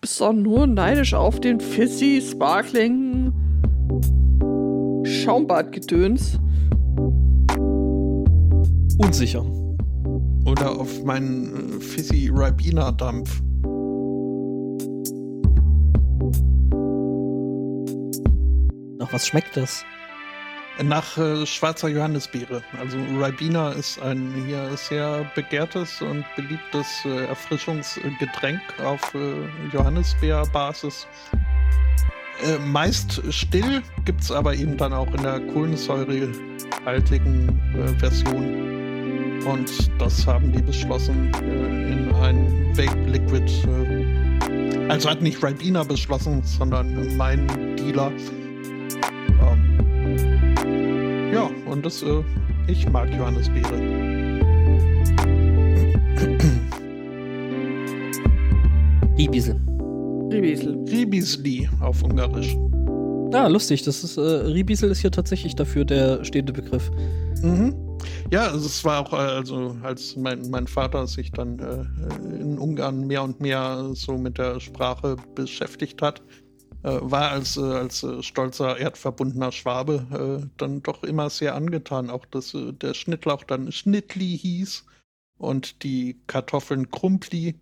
bist doch nur neidisch auf den Fizzy, Sparkling Schaumbadgedöns. Unsicher. Oder auf meinen äh, Fizzy Ribena Dampf. Nach was schmeckt das? Nach äh, schwarzer Johannisbeere. Also Ribena ist ein hier sehr begehrtes und beliebtes äh, Erfrischungsgetränk auf äh, Johannisbeerbasis. Äh, meist still, gibt es aber eben dann auch in der kohlensäurehaltigen äh, Version. Und das haben die beschlossen äh, in ein Vape Liquid. Äh, also hat nicht Ribena beschlossen, sondern mein Dealer. Und das, äh, ich mag Johannisbeere. Ribisel. Riebisel. Ribisli auf Ungarisch. Ah, lustig. Das ist, äh, Ribisel ist hier tatsächlich dafür der stehende Begriff. Mhm. Ja, also es war auch, äh, also als mein, mein Vater sich dann äh, in Ungarn mehr und mehr so mit der Sprache beschäftigt hat, war als, äh, als äh, stolzer erdverbundener Schwabe äh, dann doch immer sehr angetan. Auch dass äh, der Schnittlauch dann Schnittli hieß und die Kartoffeln Krumpli.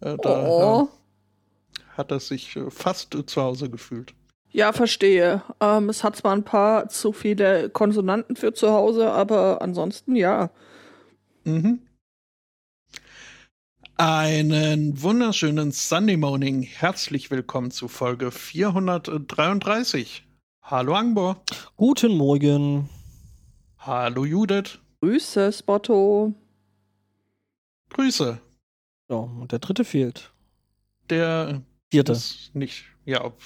Äh, da Oh. äh, hat er sich äh, fast äh, zu Hause gefühlt. Ja, verstehe. Ähm, es hat zwar ein paar zu viele Konsonanten für zu Hause, aber ansonsten ja. Mhm. Einen wunderschönen Sunday Morning. Herzlich willkommen zu Folge 433. Hallo Angbor. Guten Morgen. Hallo Judith. Grüße, Spotto. Grüße. Ja, und der dritte fehlt. Der Vierte. ist nicht, ja, ob,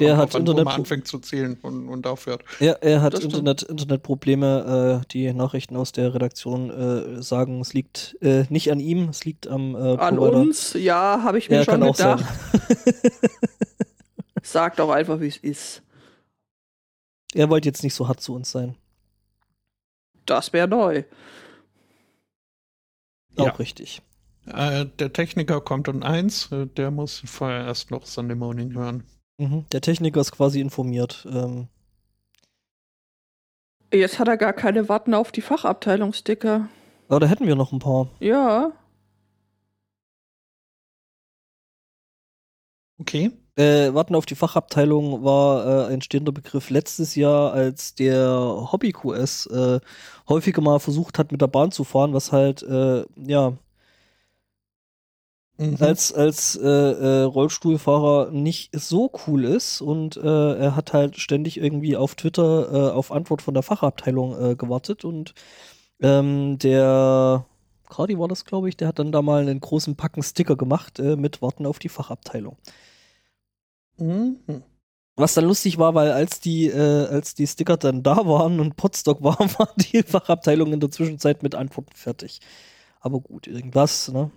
Der hat an, wo Internet- man anfängt zu zählen und, und aufhört. Er, er hat. Internet, Internetprobleme. Äh, die Nachrichten aus der Redaktion äh, sagen, es liegt äh, nicht an ihm, es liegt am äh, An Provider. uns, ja, habe ich mir Ja, schon auch gedacht. Sag doch einfach, wie es ist. er wollte jetzt nicht so hart zu uns sein. Das wäre neu. Auch Ja. richtig. Äh, der Techniker kommt um eins, äh, der muss vorher erst noch Sunday Morning hören. Mhm. Der Techniker ist quasi informiert. Ähm, Jetzt hat er gar keine Warten auf die Fachabteilungssticker. aber da hätten wir noch ein paar. Ja. Okay. Äh, Warten auf die Fachabteilung war äh, ein stehender Begriff letztes Jahr, als der Hobby-QS äh, häufiger mal versucht hat, mit der Bahn zu fahren, was halt, äh, ja, Mhm. als, als äh, äh, Rollstuhlfahrer nicht so cool ist und äh, er hat halt ständig irgendwie auf Twitter äh, auf Antwort von der Fachabteilung äh, gewartet und ähm, der Cardi war das, glaube ich, der hat dann da mal einen großen Packen Sticker gemacht äh, mit Warten auf die Fachabteilung. Mhm. Was dann lustig war, weil als die, äh, als die Sticker dann da waren und Potstock war, war die Fachabteilung in der Zwischenzeit mit Antworten fertig. Aber gut, irgendwas, ne?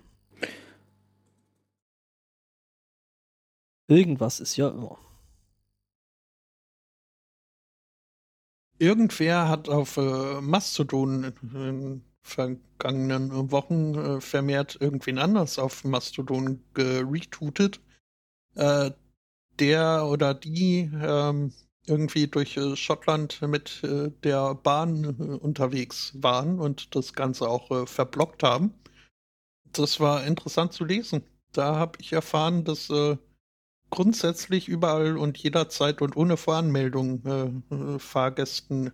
Irgendwas ist ja immer. Irgendwer hat auf äh, Mastodon in den vergangenen Wochen äh, vermehrt irgendwen anders auf Mastodon geretweetet, äh, der oder die ähm, irgendwie durch äh, Schottland mit äh, der Bahn äh, unterwegs waren und das Ganze auch äh, verblockt haben. Das war interessant zu lesen. Da habe ich erfahren, dass grundsätzlich überall und jederzeit und ohne Voranmeldung äh, äh, Fahrgästen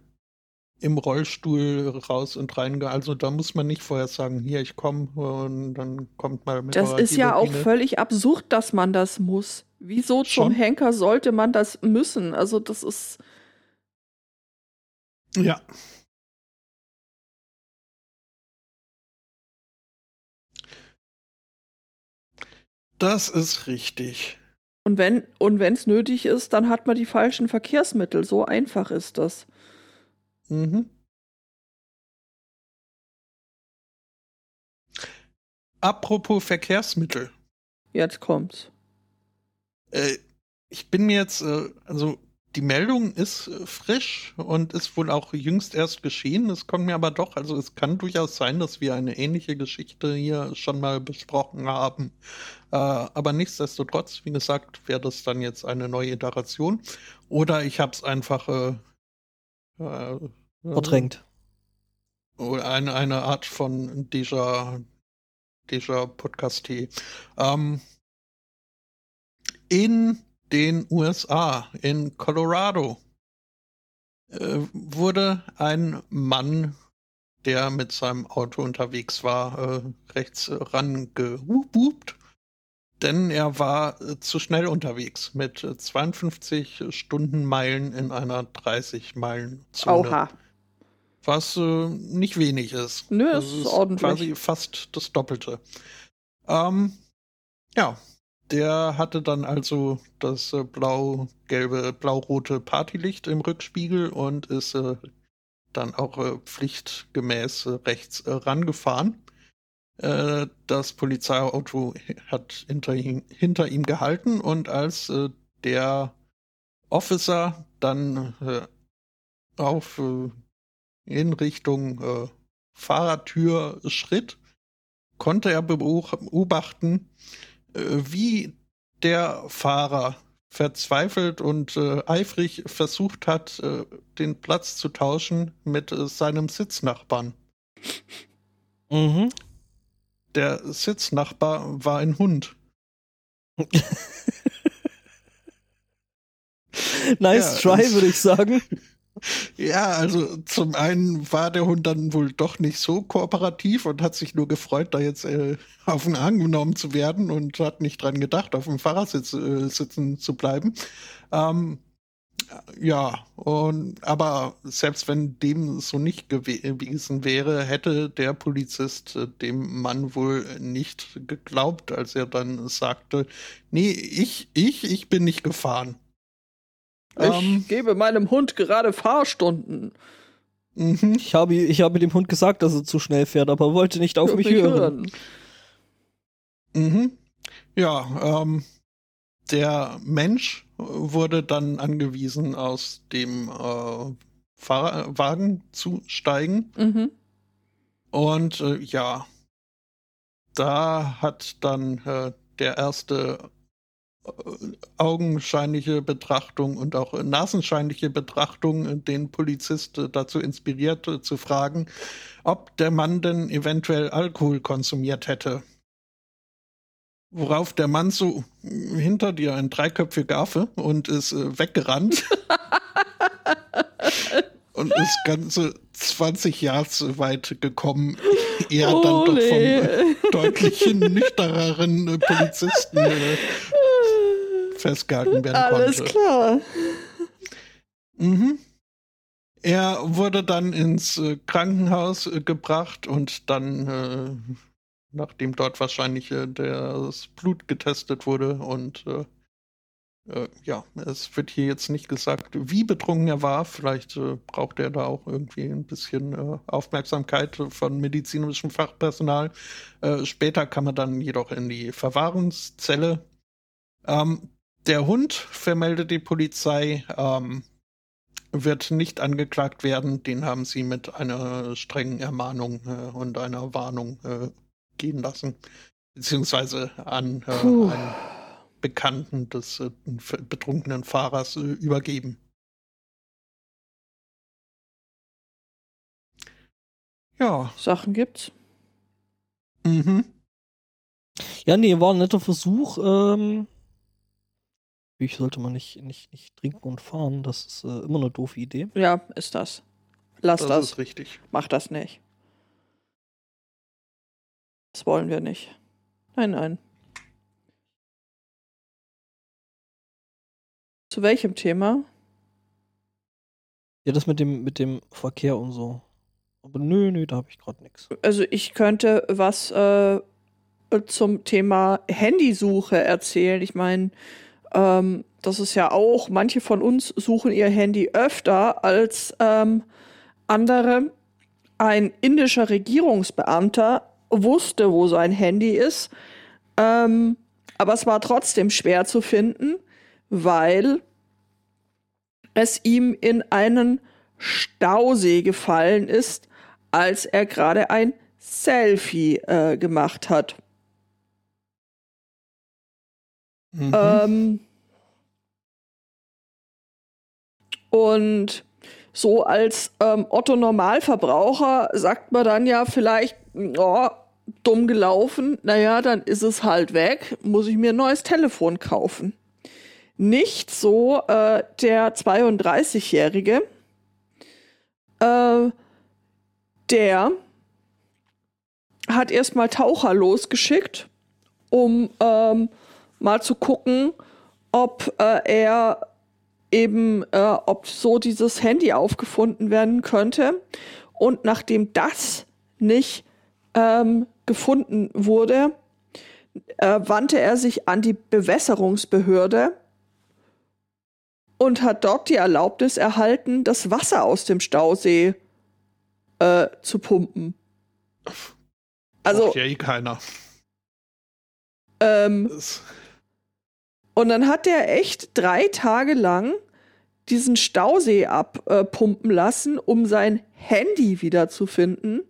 im Rollstuhl raus und rein. Also da muss man nicht vorher sagen, hier ich komme und dann kommt mal mit. Das ist ja auch völlig absurd, dass man das muss. Wieso zum Schon? Henker sollte man das müssen? Also das ist. Ja. Das ist richtig. Und wenn und wenn es nötig ist, dann hat man die falschen Verkehrsmittel. So einfach ist das. Mhm. Apropos Verkehrsmittel. Jetzt kommt's. Äh, ich bin mir jetzt, äh, also die Meldung ist frisch und ist wohl auch jüngst erst geschehen. Es kommt mir aber doch, also es kann durchaus sein, dass wir eine ähnliche Geschichte hier schon mal besprochen haben. Äh, aber nichtsdestotrotz, wie gesagt, wäre das dann jetzt eine neue Iteration. Oder ich habe es einfach äh, äh, verdrängt. Oder eine, eine Art von Déjà, Déjà Podcast ähm, in den USA, in Colorado, äh, wurde ein Mann, der mit seinem Auto unterwegs war, äh, rechts rangehupt, denn er war äh, zu schnell unterwegs mit 52 Stundenmeilen in einer 30 Meilen Zone. Oha. Was äh, nicht wenig ist. Nö, das ist ordentlich. Quasi fast das Doppelte. Ähm, ja, der hatte dann also das äh, blau-gelbe, blau-rote Partylicht im Rückspiegel und ist äh, dann auch äh, pflichtgemäß äh, rechts äh, rangefahren. Äh, das Polizeiauto hat hinter ihm, hinter ihm gehalten und als der Officer dann auf in Richtung Fahrertür schritt, konnte er beobachten, wie der Fahrer verzweifelt und äh, eifrig versucht hat, äh, den Platz zu tauschen mit äh, seinem Sitznachbarn. Mhm. Der Sitznachbar war ein Hund. nice ja, try, würde ich sagen. Ja, also zum einen war der Hund dann wohl doch nicht so kooperativ und hat sich nur gefreut, da jetzt äh, auf den Arm genommen zu werden und hat nicht dran gedacht, auf dem Fahrersitz äh, sitzen zu bleiben. Ähm, ja, und, aber selbst wenn dem so nicht gewesen wäre, hätte der Polizist äh, dem Mann wohl nicht geglaubt, als er dann sagte, nee, ich, ich, ich bin nicht gefahren. Ich ähm, gebe meinem Hund gerade Fahrstunden. Mhm. Ich habe, ich habe dem Hund gesagt, dass er zu schnell fährt, aber er wollte nicht auf mich, mich hören. hören. Mhm. Ja, ähm, der Mensch wurde dann angewiesen, aus dem äh, Fahrwagen zu steigen. Mhm. Und äh, ja, da hat dann äh, der erste augenscheinliche Betrachtung und auch nasenscheinliche Betrachtung den Polizist dazu inspiriert zu fragen, ob der Mann denn eventuell Alkohol konsumiert hätte. Worauf der Mann so hinter dir ein dreiköpfige Affe und ist äh, weggerannt. und ist ganze 20 Jahre zu weit gekommen, eher dann doch vom äh, deutlich nüchtereren äh, Polizisten äh, festgehalten werden konnte. Alles klar. Mhm. Er wurde dann ins äh, Krankenhaus äh, gebracht und dann, äh, nachdem dort wahrscheinlich äh, das Blut getestet wurde und äh, äh, ja, es wird hier jetzt nicht gesagt, wie betrunken er war. Vielleicht braucht er da auch irgendwie ein bisschen Aufmerksamkeit von medizinischem Fachpersonal. später kam er dann jedoch in die Verwahrungszelle. Ähm, der Hund, vermeldet die Polizei, ähm, wird nicht angeklagt werden. Den haben sie mit einer strengen Ermahnung äh, und einer Warnung äh, gehen lassen. Beziehungsweise an äh, einen Bekannten des äh, betrunkenen Fahrers äh, übergeben. Ja. Sachen gibt's. Mhm. Ja, nee, war ein netter Versuch. Ähm Natürlich sollte man nicht, nicht, nicht trinken und fahren. Das ist äh, immer eine doofe Idee. Ja, ist das. Lass das. Das ist richtig. Mach das nicht. Das wollen wir nicht. Nein, nein. Zu welchem Thema? Ja, das mit dem, mit dem Verkehr und so. Aber nö, nö, da habe ich gerade nichts. Also ich könnte was äh, zum Thema Handysuche erzählen. Ich meine, ähm, das ist ja auch, manche von uns suchen ihr Handy öfter als ähm, andere. Ein indischer Regierungsbeamter wusste, wo sein Handy ist, ähm, aber es war trotzdem schwer zu finden, weil es ihm in einen Stausee gefallen ist, als er gerade ein Selfie äh, gemacht hat. Mhm. Ähm, und so als ähm, Otto Normalverbraucher sagt man dann ja vielleicht, oh, dumm gelaufen, naja, dann ist es halt weg, muss ich mir ein neues Telefon kaufen. Nicht so äh, der 32-Jährige, äh, der hat erstmal Taucher losgeschickt, um ähm, mal zu gucken, ob äh, er eben, äh, ob so dieses Handy aufgefunden werden könnte. Und nachdem das nicht ähm, gefunden wurde, äh, wandte er sich an die Bewässerungsbehörde und hat dort die Erlaubnis erhalten, das Wasser aus dem Stausee äh, zu pumpen. Also, Braucht ja eh keiner. ähm, Das, Und dann hat der echt drei Tage lang diesen Stausee abpumpen lassen, um sein Handy wiederzufinden.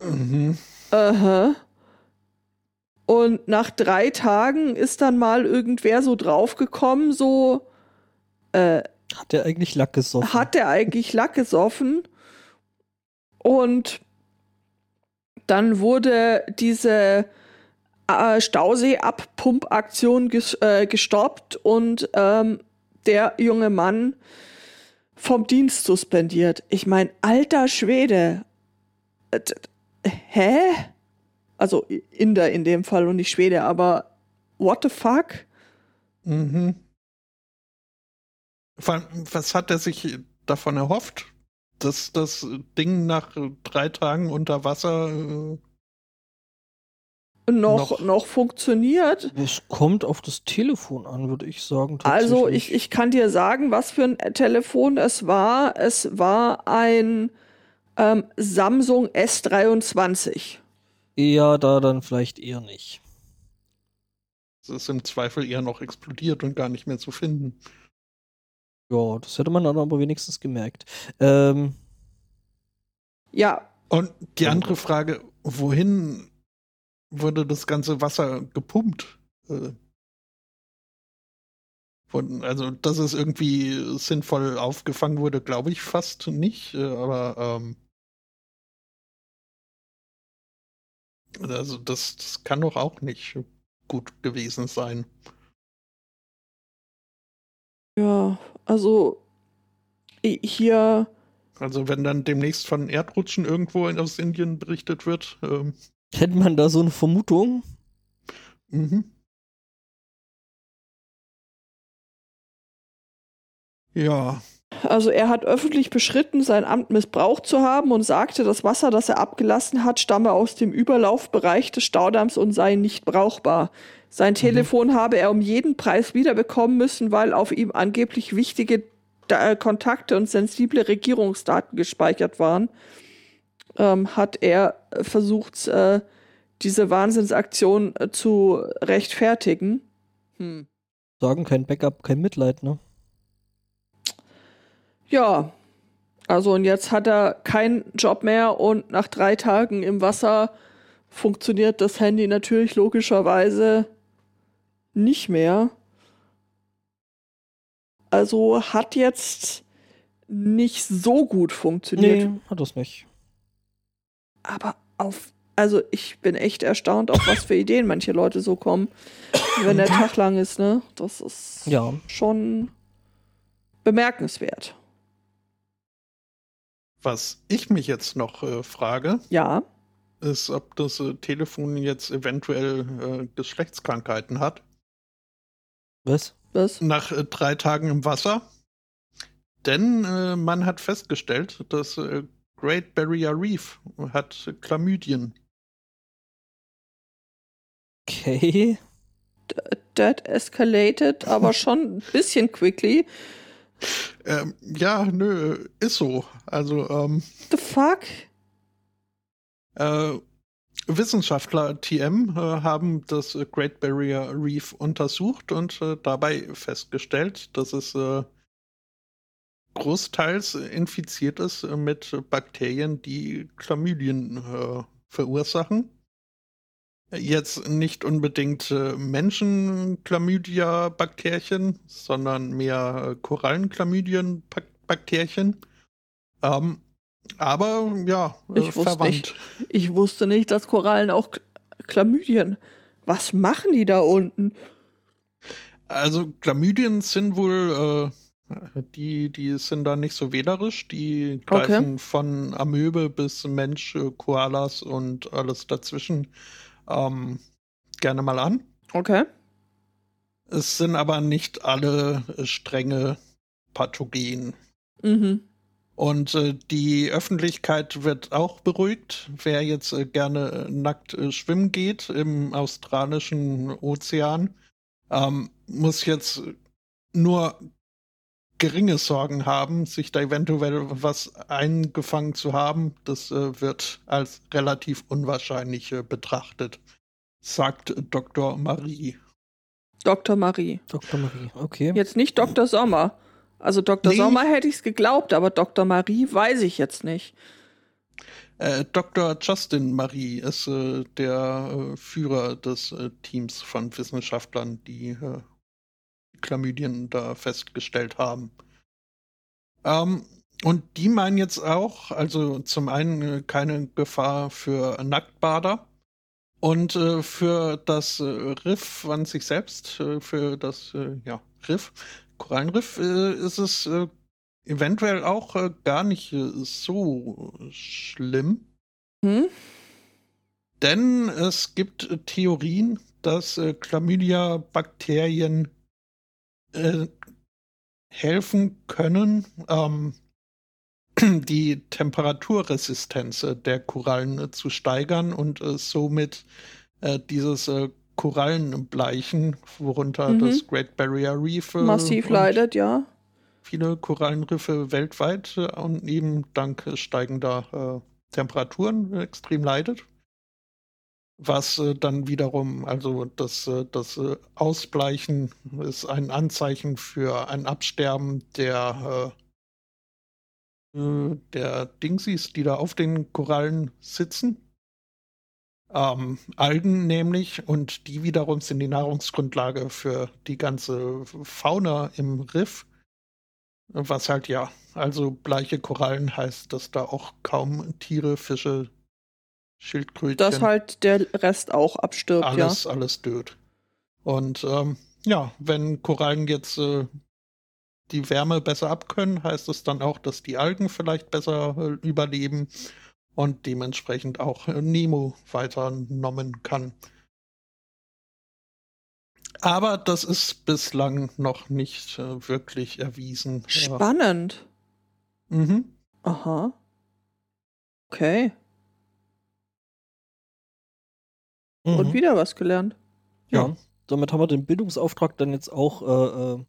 mhm. Aha. Und nach drei Tagen ist dann mal irgendwer so draufgekommen, so äh, Hat der eigentlich Lack gesoffen? hat der eigentlich Lack gesoffen. Und dann wurde diese äh, Stausee-Abpumpaktion ges äh, gestoppt und ähm, der junge Mann vom Dienst suspendiert. Ich meine, alter Schwede. Äh, hä? Also Inder in dem Fall und nicht Schwede, aber what the fuck? Mhm. Was hat er sich davon erhofft? Dass das Ding nach drei Tagen unter Wasser. Noch, Noch- noch funktioniert. Es kommt auf das Telefon an, würde ich sagen. Also ich, ich kann dir sagen, was für ein Telefon es war. Es war ein ähm, Samsung S23. Eher da dann vielleicht eher nicht. es ist im Zweifel eher noch explodiert und gar nicht mehr zu finden. Ja, das hätte man dann aber wenigstens gemerkt. Ähm, Ja, Und die andere Frage, wohin wurde das ganze Wasser gepumpt? Äh, Von, also, dass es irgendwie sinnvoll aufgefangen wurde, glaube ich fast nicht, äh, aber ähm, also das, das kann doch auch nicht gut gewesen sein. ja, also hier, Also wenn dann demnächst von Erdrutschen irgendwo in- aus Indien berichtet wird, ähm, hätte man da so eine Vermutung? mhm. Ja, also er hat öffentlich beschritten, sein Amt missbraucht zu haben und sagte, das Wasser, das er abgelassen hat, stamme aus dem Überlaufbereich des Staudamms und sei nicht brauchbar. Sein Telefon habe er um jeden Preis wiederbekommen müssen, weil auf ihm angeblich wichtige Da- äh, Kontakte und sensible Regierungsdaten gespeichert waren. Ähm, hat er versucht, äh, diese Wahnsinnsaktion äh, zu rechtfertigen. Hm. Sagen kein Backup, kein Mitleid, ne? Ja, also und jetzt hat er keinen Job mehr und nach drei Tagen im Wasser funktioniert das Handy natürlich logischerweise nicht mehr. Also hat jetzt nicht so gut funktioniert. Nee, hat das nicht. Aber auf, also ich bin echt erstaunt, auf was für Ideen manche Leute so kommen, wenn der Tag lang ist, ne? Das ist Ja. schon bemerkenswert. was ich mich jetzt noch äh, frage, Ja. ist, ob das äh, Telefon jetzt eventuell äh, Geschlechtskrankheiten hat. Was? Was? Nach äh, drei Tagen im Wasser. Denn äh, man hat festgestellt, dass äh, Great Barrier Reef hat Chlamydien. Okay. That escalated, aber schon ein bisschen quickly. Ähm, ja, nö, ist so. Also, ähm, The fuck? Äh, Wissenschaftler TM äh, haben das Great Barrier Reef untersucht und äh, dabei festgestellt, dass es äh, großteils infiziert ist mit Bakterien, die Chlamydien äh, verursachen. Jetzt nicht unbedingt äh, Menschen-Chlamydia-Bakterien, sondern mehr Korallen-Chlamydien-Bakterien. Ähm, aber ja, äh, ich verwandt. Nicht, ich wusste nicht, dass Korallen auch Chlamydien. Was machen die da unten? Also Chlamydien sind wohl, äh, die, die sind da nicht so wählerisch. Die greifen okay. von Amöbe bis Mensch, äh, Koalas und alles dazwischen ähm, gerne mal an. Okay. Es sind aber nicht alle strenge Pathogen. Mhm. Und äh, die Öffentlichkeit wird auch beruhigt. Wer jetzt äh, gerne äh, nackt äh, schwimmen geht im australischen Ozean, ähm, muss jetzt nur geringe Sorgen haben, sich da eventuell was eingefangen zu haben. Das äh, wird als relativ unwahrscheinlich äh, betrachtet, sagt Dr. Marie. Dr. Marie. Dr. Marie, okay. Jetzt nicht Dr. Sommer. Also Dr. Nee. Sommer hätte ich es geglaubt, aber Dr. Marie weiß ich jetzt nicht. Äh, Dr. Justin Marie ist äh, der äh, Führer des äh, Teams von Wissenschaftlern, die äh, Chlamydien da festgestellt haben. Ähm, und die meinen jetzt auch, also zum einen äh, keine Gefahr für Nacktbader und für das Riff an sich selbst, für das ja, Riff Korallenriff äh, ist es äh, eventuell auch äh, gar nicht äh, so schlimm. Hm? Denn es gibt äh, Theorien, dass äh, helfen können, ähm, die Temperaturresistenz der Korallen zu steigern und somit dieses Korallenbleichen, worunter mhm. das Great Barrier Reef äh, massiv leidet, ja. Viele Korallenriffe weltweit äh, und eben dank steigender äh, Temperaturen extrem leidet. Was äh, dann wiederum, also das, äh, das äh, Ausbleichen ist ein Anzeichen für ein Absterben der, der Dingsies, die da auf den Korallen sitzen ähm, Algen nämlich und die wiederum sind die Nahrungsgrundlage für die ganze Fauna im Riff. Was halt ja, also bleiche Korallen heißt, dass da auch kaum Tiere, Fische, Schildkrötchen. Dass halt der Rest auch abstirbt, alles, ja. Alles död. Und ähm, ja, wenn Korallen jetzt äh, die Wärme besser abkönnen, heißt es dann auch, dass die Algen vielleicht besser äh, überleben und dementsprechend auch Nemo weiternommen kann. Aber das ist bislang noch nicht äh, wirklich erwiesen. Spannend. Mhm. Aha. Okay. Mhm. Und wieder was gelernt. Ja. ja. Damit haben wir den Bildungsauftrag dann jetzt auch äh, äh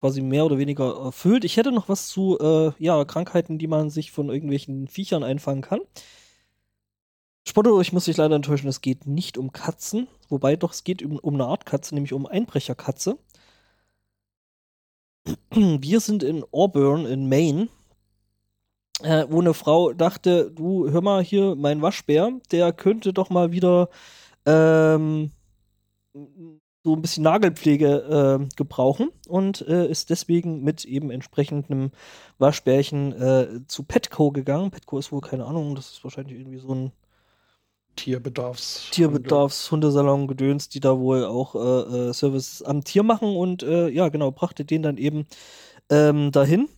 quasi mehr oder weniger erfüllt. Ich hätte noch was zu äh, ja, Krankheiten, die man sich von irgendwelchen Viechern einfangen kann. Spotto, ich muss dich leider enttäuschen, es geht nicht um Katzen. Wobei doch, es geht um, um eine Art Katze, nämlich um Einbrecherkatze. Wir sind in Auburn in Maine, äh, wo eine Frau dachte, du hör mal hier, mein Waschbär, der könnte doch mal wieder ähm, so ein bisschen Nagelpflege äh, gebrauchen und äh, ist deswegen mit eben entsprechendem Waschbärchen äh, zu Petco gegangen. Petco ist wohl keine Ahnung, das ist wahrscheinlich irgendwie so ein Tierbedarfs Tierbedarfs-Hundesalon gedöns, die da wohl auch äh, äh, Service am Tier machen und äh, ja, genau, brachte den dann eben ähm, dahin,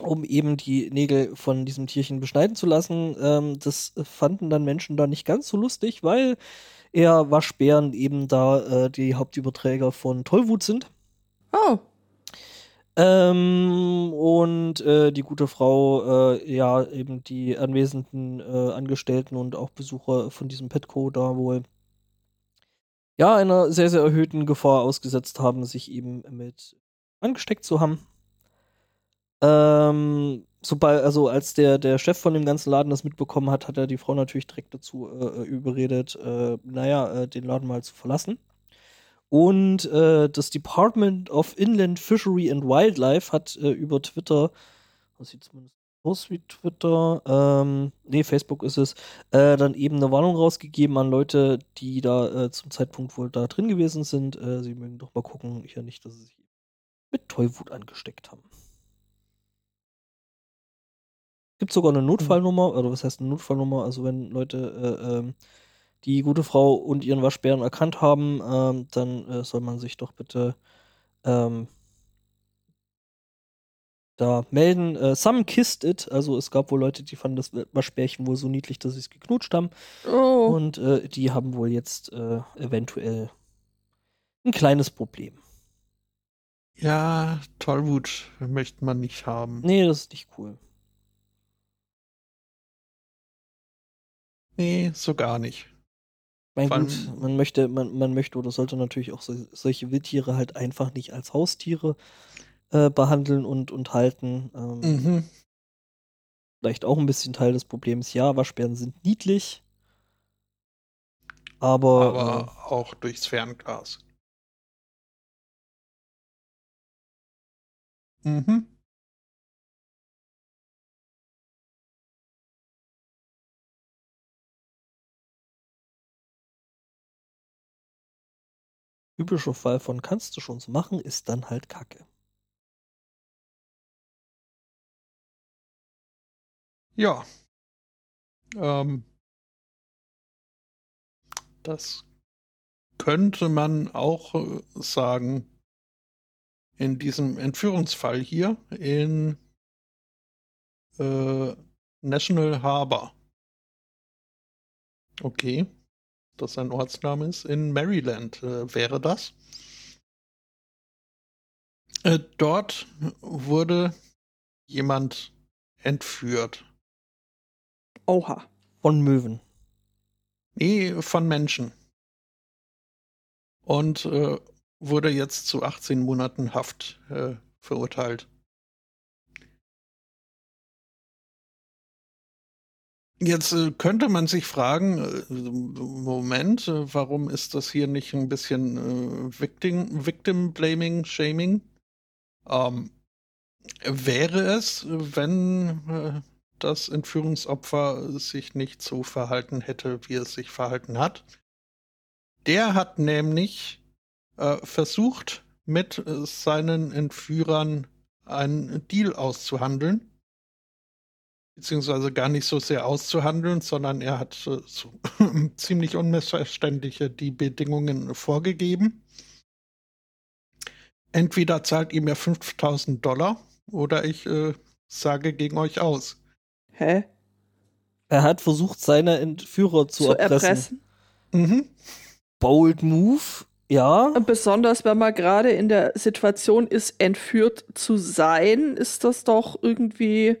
um eben die Nägel von diesem Tierchen beschneiden zu lassen. Ähm, das fanden dann Menschen da nicht ganz so lustig, weil eher Waschbären eben da äh, die Hauptüberträger von Tollwut sind. Oh. Ähm, und äh, die gute Frau, äh, ja, eben die anwesenden äh, Angestellten und auch Besucher von diesem Petco da wohl ja einer sehr, sehr erhöhten Gefahr ausgesetzt haben, sich eben mit angesteckt zu haben. Ähm, sobald, also als der, der Chef von dem ganzen Laden das mitbekommen hat, hat er die Frau natürlich direkt dazu äh, äh überredet, äh, naja, äh, den Laden mal zu verlassen. Und äh, das Department of Inland Fishery and Wildlife hat äh, über Twitter, was sieht zumindest aus wie Twitter, ähm, nee, Facebook ist es, dann eben eine Warnung rausgegeben an Leute, die da zum Zeitpunkt wohl da drin gewesen sind. Sie mögen doch mal gucken, hier nicht, dass sie sich mit Tollwut angesteckt haben. Gibt sogar eine Notfallnummer, oder was heißt eine Notfallnummer? Also wenn Leute äh, ähm, die gute Frau und ihren Waschbären erkannt haben, ähm, dann äh, soll man sich doch bitte ähm, da melden. Äh, some kissed it, also es gab wohl Leute, die fanden das Waschbärchen wohl so niedlich, dass sie es geknutscht haben. Oh. Und äh, die haben wohl jetzt äh, eventuell ein kleines Problem. Ja, Tollwut möchte man nicht haben. Nee, das ist nicht cool. Nee, so gar nicht. Mein Vor gut, man möchte, man, man möchte oder sollte natürlich auch so, solche Wildtiere halt einfach nicht als Haustiere äh, behandeln und, und halten. Ähm, Mhm. Vielleicht auch ein bisschen Teil des Problems. Ja, Waschbären sind niedlich. Aber, Aber auch durchs Fernglas. Mhm. Typischer Fall von kannst du schon so machen, ist dann halt Kacke. Ja. Ähm, das könnte man auch äh, sagen in diesem Entführungsfall hier in äh, National Harbor. Okay, das ein Ortsname ist. In Maryland äh, wäre das. Äh, dort wurde jemand entführt. Oha. Von Möwen. Nee, von Menschen. Und äh, wurde jetzt zu 18 Monaten Haft äh, verurteilt. Jetzt äh, könnte man sich fragen, äh, Moment, äh, warum ist das hier nicht ein bisschen Victim, Victim Blaming, Shaming? Ähm, wäre es, wenn das Entführungsopfer sich nicht so verhalten hätte, wie es sich verhalten hat? Der hat nämlich versucht, mit seinen Entführern einen Deal auszuhandeln beziehungsweise gar nicht so sehr auszuhandeln, sondern er hat äh, so ziemlich unmissverständliche die Bedingungen vorgegeben. Entweder zahlt ihr mir 5000 Dollar oder ich äh, sage gegen euch aus. Hä? Er hat versucht, seine Entführer zu, Zu erpressen. erpressen? Mhm. Bold Move, ja. Und besonders, wenn man gerade in der Situation ist, entführt zu sein, ist das doch irgendwie.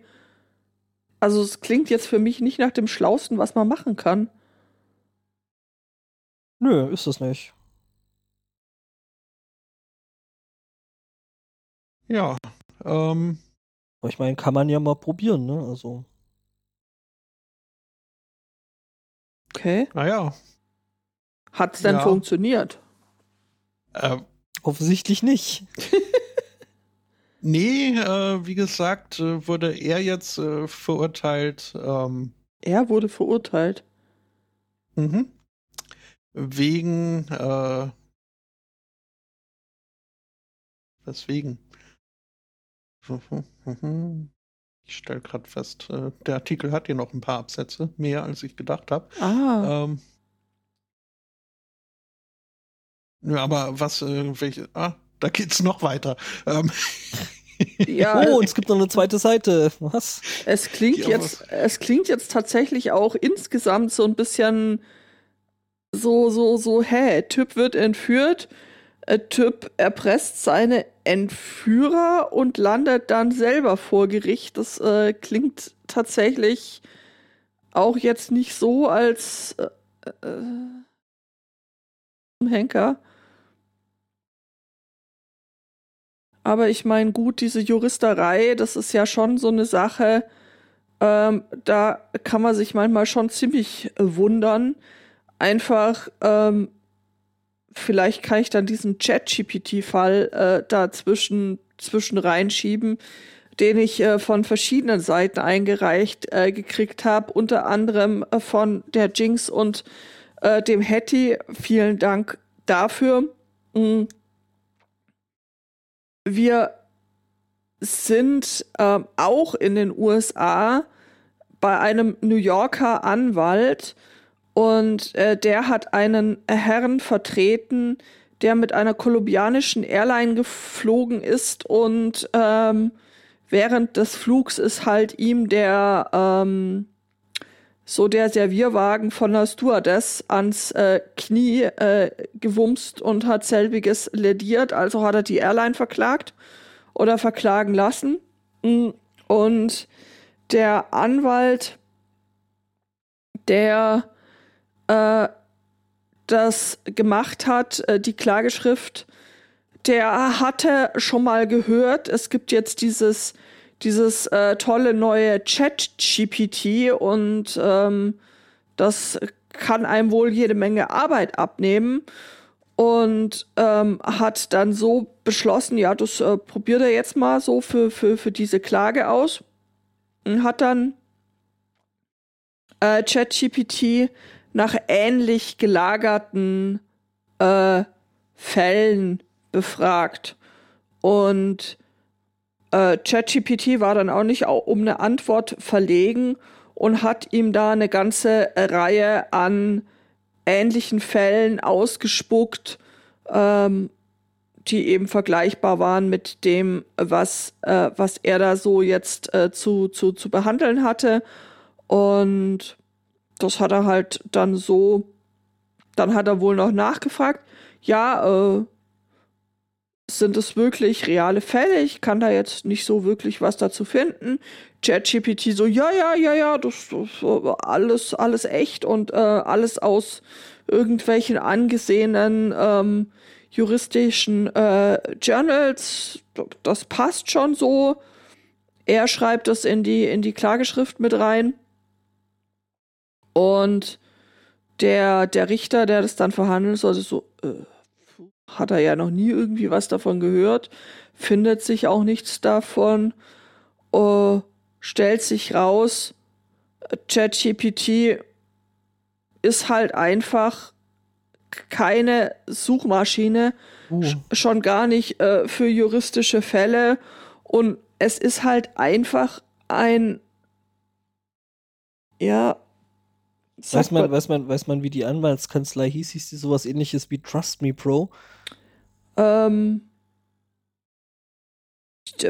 Also, es klingt jetzt für mich nicht nach dem Schlausten, was man machen kann. Nö, ist es nicht. Ja. Ähm, ich meine, kann man ja mal probieren, ne? Also. Okay. naja. Hat's denn Ja. funktioniert? Äh, Offensichtlich nicht. nee, äh, wie gesagt, äh, wurde er jetzt äh, verurteilt. Ähm, Er wurde verurteilt. Mhm. Wegen, äh, weswegen? Ich stelle gerade fest, äh, der Artikel hat hier noch ein paar Absätze, mehr als ich gedacht habe. Ah. Ähm, ja, aber was, äh, welche, ah, da geht's noch weiter. Ähm, ja, oh, und es gibt noch eine zweite Seite. Was? es klingt Ja, jetzt, es klingt jetzt tatsächlich auch insgesamt so ein bisschen so, so, so, hä, Typ wird entführt, äh, Typ erpresst seine Entführer und landet dann selber vor Gericht. Das äh, klingt tatsächlich auch jetzt nicht so als äh, äh, Henker. Aber ich meine, gut, diese Juristerei, das ist ja schon so eine Sache, ähm, da kann man sich manchmal schon ziemlich äh, wundern. Einfach, ähm, vielleicht kann ich dann diesen Chat-GPT-Fall äh, dazwischen zwischen reinschieben, den ich äh, von verschiedenen Seiten eingereicht äh, gekriegt habe, unter anderem äh, von der Jinx und äh, dem Hetty. Vielen Dank dafür. Mhm. Wir sind äh, auch in den USA bei einem New Yorker Anwalt und äh, der hat einen Herrn vertreten, der mit einer kolumbianischen Airline geflogen ist und ähm, während des Flugs ist halt ihm der ähm, so der Servierwagen von der Stewardess ans äh, Knie äh, gewumst und hat selbiges lediert, also hat er die Airline verklagt oder verklagen lassen. Mm, und der Anwalt, der äh, das gemacht hat, äh, die Klageschrift, der hatte schon mal gehört, es gibt jetzt dieses, dieses äh, tolle neue Chat-GPT und ähm, das kann einem wohl jede Menge Arbeit abnehmen und ähm, hat dann so beschlossen, ja, das äh, probiert er jetzt mal so für, für, für diese Klage aus und hat dann äh, ChatGPT nach ähnlich gelagerten äh, Fällen befragt. Und äh, ChatGPT war dann auch nicht um eine Antwort verlegen und hat ihm da eine ganze Reihe an ähnlichen Fällen ausgespuckt, ähm, die eben vergleichbar waren mit dem, was, äh, was er da so jetzt äh, zu, zu, zu behandeln hatte. Und das hat er halt dann so, dann hat er wohl noch nachgefragt, ja, äh, sind es wirklich reale Fälle? Ich kann da jetzt nicht so wirklich was dazu finden. ChatGPT so, ja, ja, ja, ja, das, ist alles, alles echt und äh, alles aus irgendwelchen angesehenen ähm, juristischen äh, Journals. Das passt schon so. Er schreibt das in die, in die Klageschrift mit rein. Und der, der Richter, der das dann verhandeln sollte, so, äh, hat er ja noch nie irgendwie was davon gehört, findet sich auch nichts davon, äh, stellt sich raus, ChatGPT ist halt einfach keine Suchmaschine, uh. schon gar nicht äh, für juristische Fälle und es ist halt einfach ein ja Weiß man, weiß, man, weiß man, wie die Anwaltskanzlei hieß? Hieß die sowas ähnliches wie Trust Me Pro? Ähm,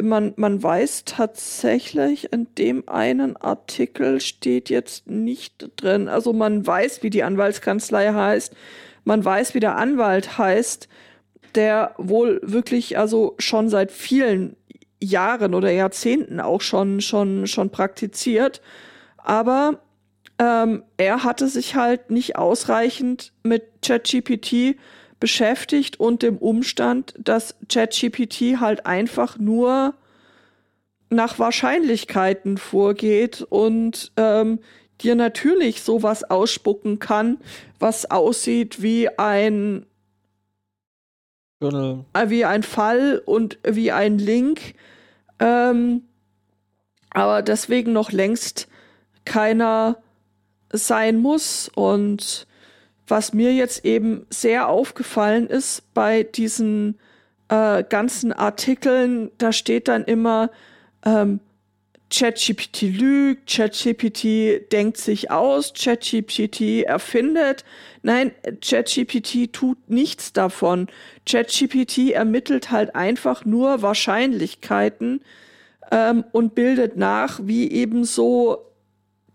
man, man weiß tatsächlich, in dem einen Artikel steht jetzt nicht drin. Also man weiß, wie die Anwaltskanzlei heißt. Man weiß, wie der Anwalt heißt, der wohl wirklich also schon seit vielen Jahren oder Jahrzehnten auch schon, schon, schon praktiziert. Aber ähm, er hatte sich halt nicht ausreichend mit ChatGPT beschäftigt und dem Umstand, dass ChatGPT halt einfach nur nach Wahrscheinlichkeiten vorgeht und ähm, dir natürlich sowas ausspucken kann, was aussieht wie ein. Äh, wie ein Fall und wie ein Link, ähm, aber deswegen noch längst keiner sein muss. Und was mir jetzt eben sehr aufgefallen ist bei diesen äh, ganzen Artikeln, da steht dann immer, ähm, ChatGPT lügt, ChatGPT denkt sich aus, ChatGPT erfindet. Nein, ChatGPT tut nichts davon. ChatGPT ermittelt halt einfach nur Wahrscheinlichkeiten ähm, und bildet nach, wie eben so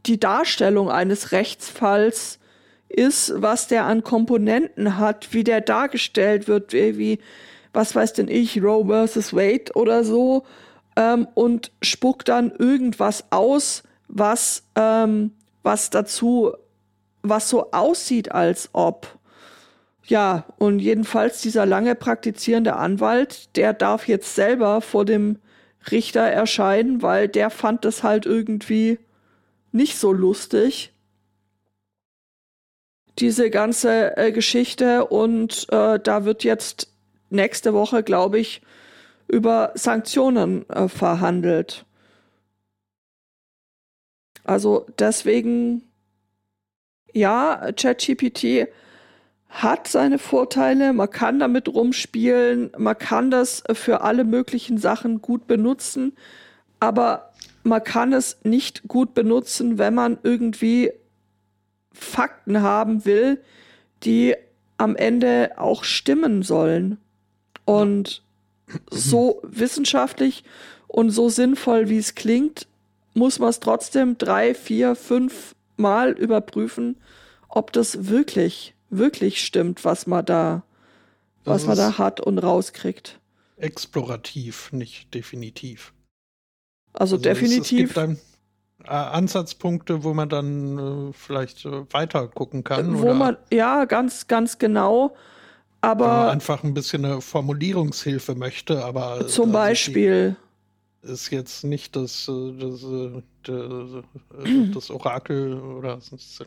die Darstellung eines Rechtsfalls ist, was der an Komponenten hat, wie der dargestellt wird, wie, was weiß denn ich, Roe versus Wade oder so, ähm, und spuckt dann irgendwas aus, was, ähm, was dazu, was so aussieht, als ob. Ja, und jedenfalls dieser lange praktizierende Anwalt, der darf jetzt selber vor dem Richter erscheinen, weil der fand das halt irgendwie nicht so lustig. Diese ganze äh, Geschichte und äh, da wird jetzt nächste Woche, glaube ich, über Sanktionen äh, verhandelt. Also deswegen, ja, ChatGPT hat seine Vorteile, man kann damit rumspielen, man kann das für alle möglichen Sachen gut benutzen, aber man kann es nicht gut benutzen, wenn man irgendwie Fakten haben will, die am Ende auch stimmen sollen. Und so wissenschaftlich und so sinnvoll, wie es klingt, muss man es trotzdem drei, vier, fünf Mal überprüfen, ob das wirklich, wirklich stimmt, was man da, was man da hat und rauskriegt. Explorativ, nicht definitiv. Also, also definitiv. Es, es gibt äh, Ansatzpunkte, wo man dann äh, vielleicht äh, weiter gucken kann. Wo oder? man, ja, ganz, ganz genau. Aber Wenn man einfach ein bisschen eine Formulierungshilfe möchte, aber zum also Beispiel ist jetzt nicht das, äh, das, äh, das, äh, das Orakel oder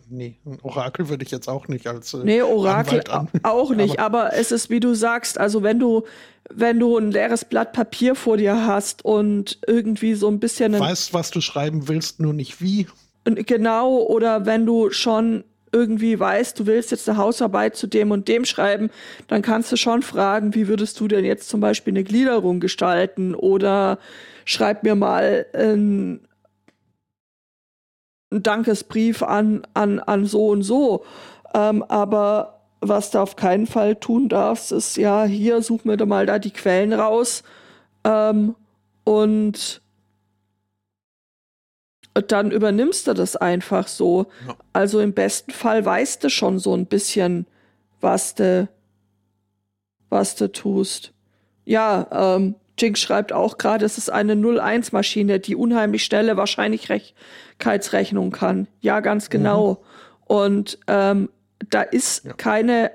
nee, Orakel würde ich jetzt auch nicht als Nee, Orakel auch nicht, aber, aber, es ist wie du sagst, also wenn du wenn du ein leeres Blatt Papier vor dir hast und irgendwie so ein bisschen weißt, was du schreiben willst, nur nicht wie. Genau, oder wenn du schon irgendwie weißt, du willst jetzt eine Hausarbeit zu dem und dem schreiben, dann kannst du schon fragen, wie würdest du denn jetzt zum Beispiel eine Gliederung gestalten oder schreib mir mal einen, einen Dankesbrief an, an, an so und so. Ähm, aber was du auf keinen Fall tun darfst, ist ja, hier such mir doch mal da die Quellen raus ähm, und dann übernimmst du das einfach so. Ja. Also im besten Fall weißt du schon so ein bisschen, was du, was du tust. Ja, ähm, Jinx schreibt auch gerade, es ist eine 0-1-Maschine, die unheimlich schnelle Wahrscheinlichkeitsrechnung kann. Ja, ganz genau. Mhm. Und ähm, da ist ja. keine,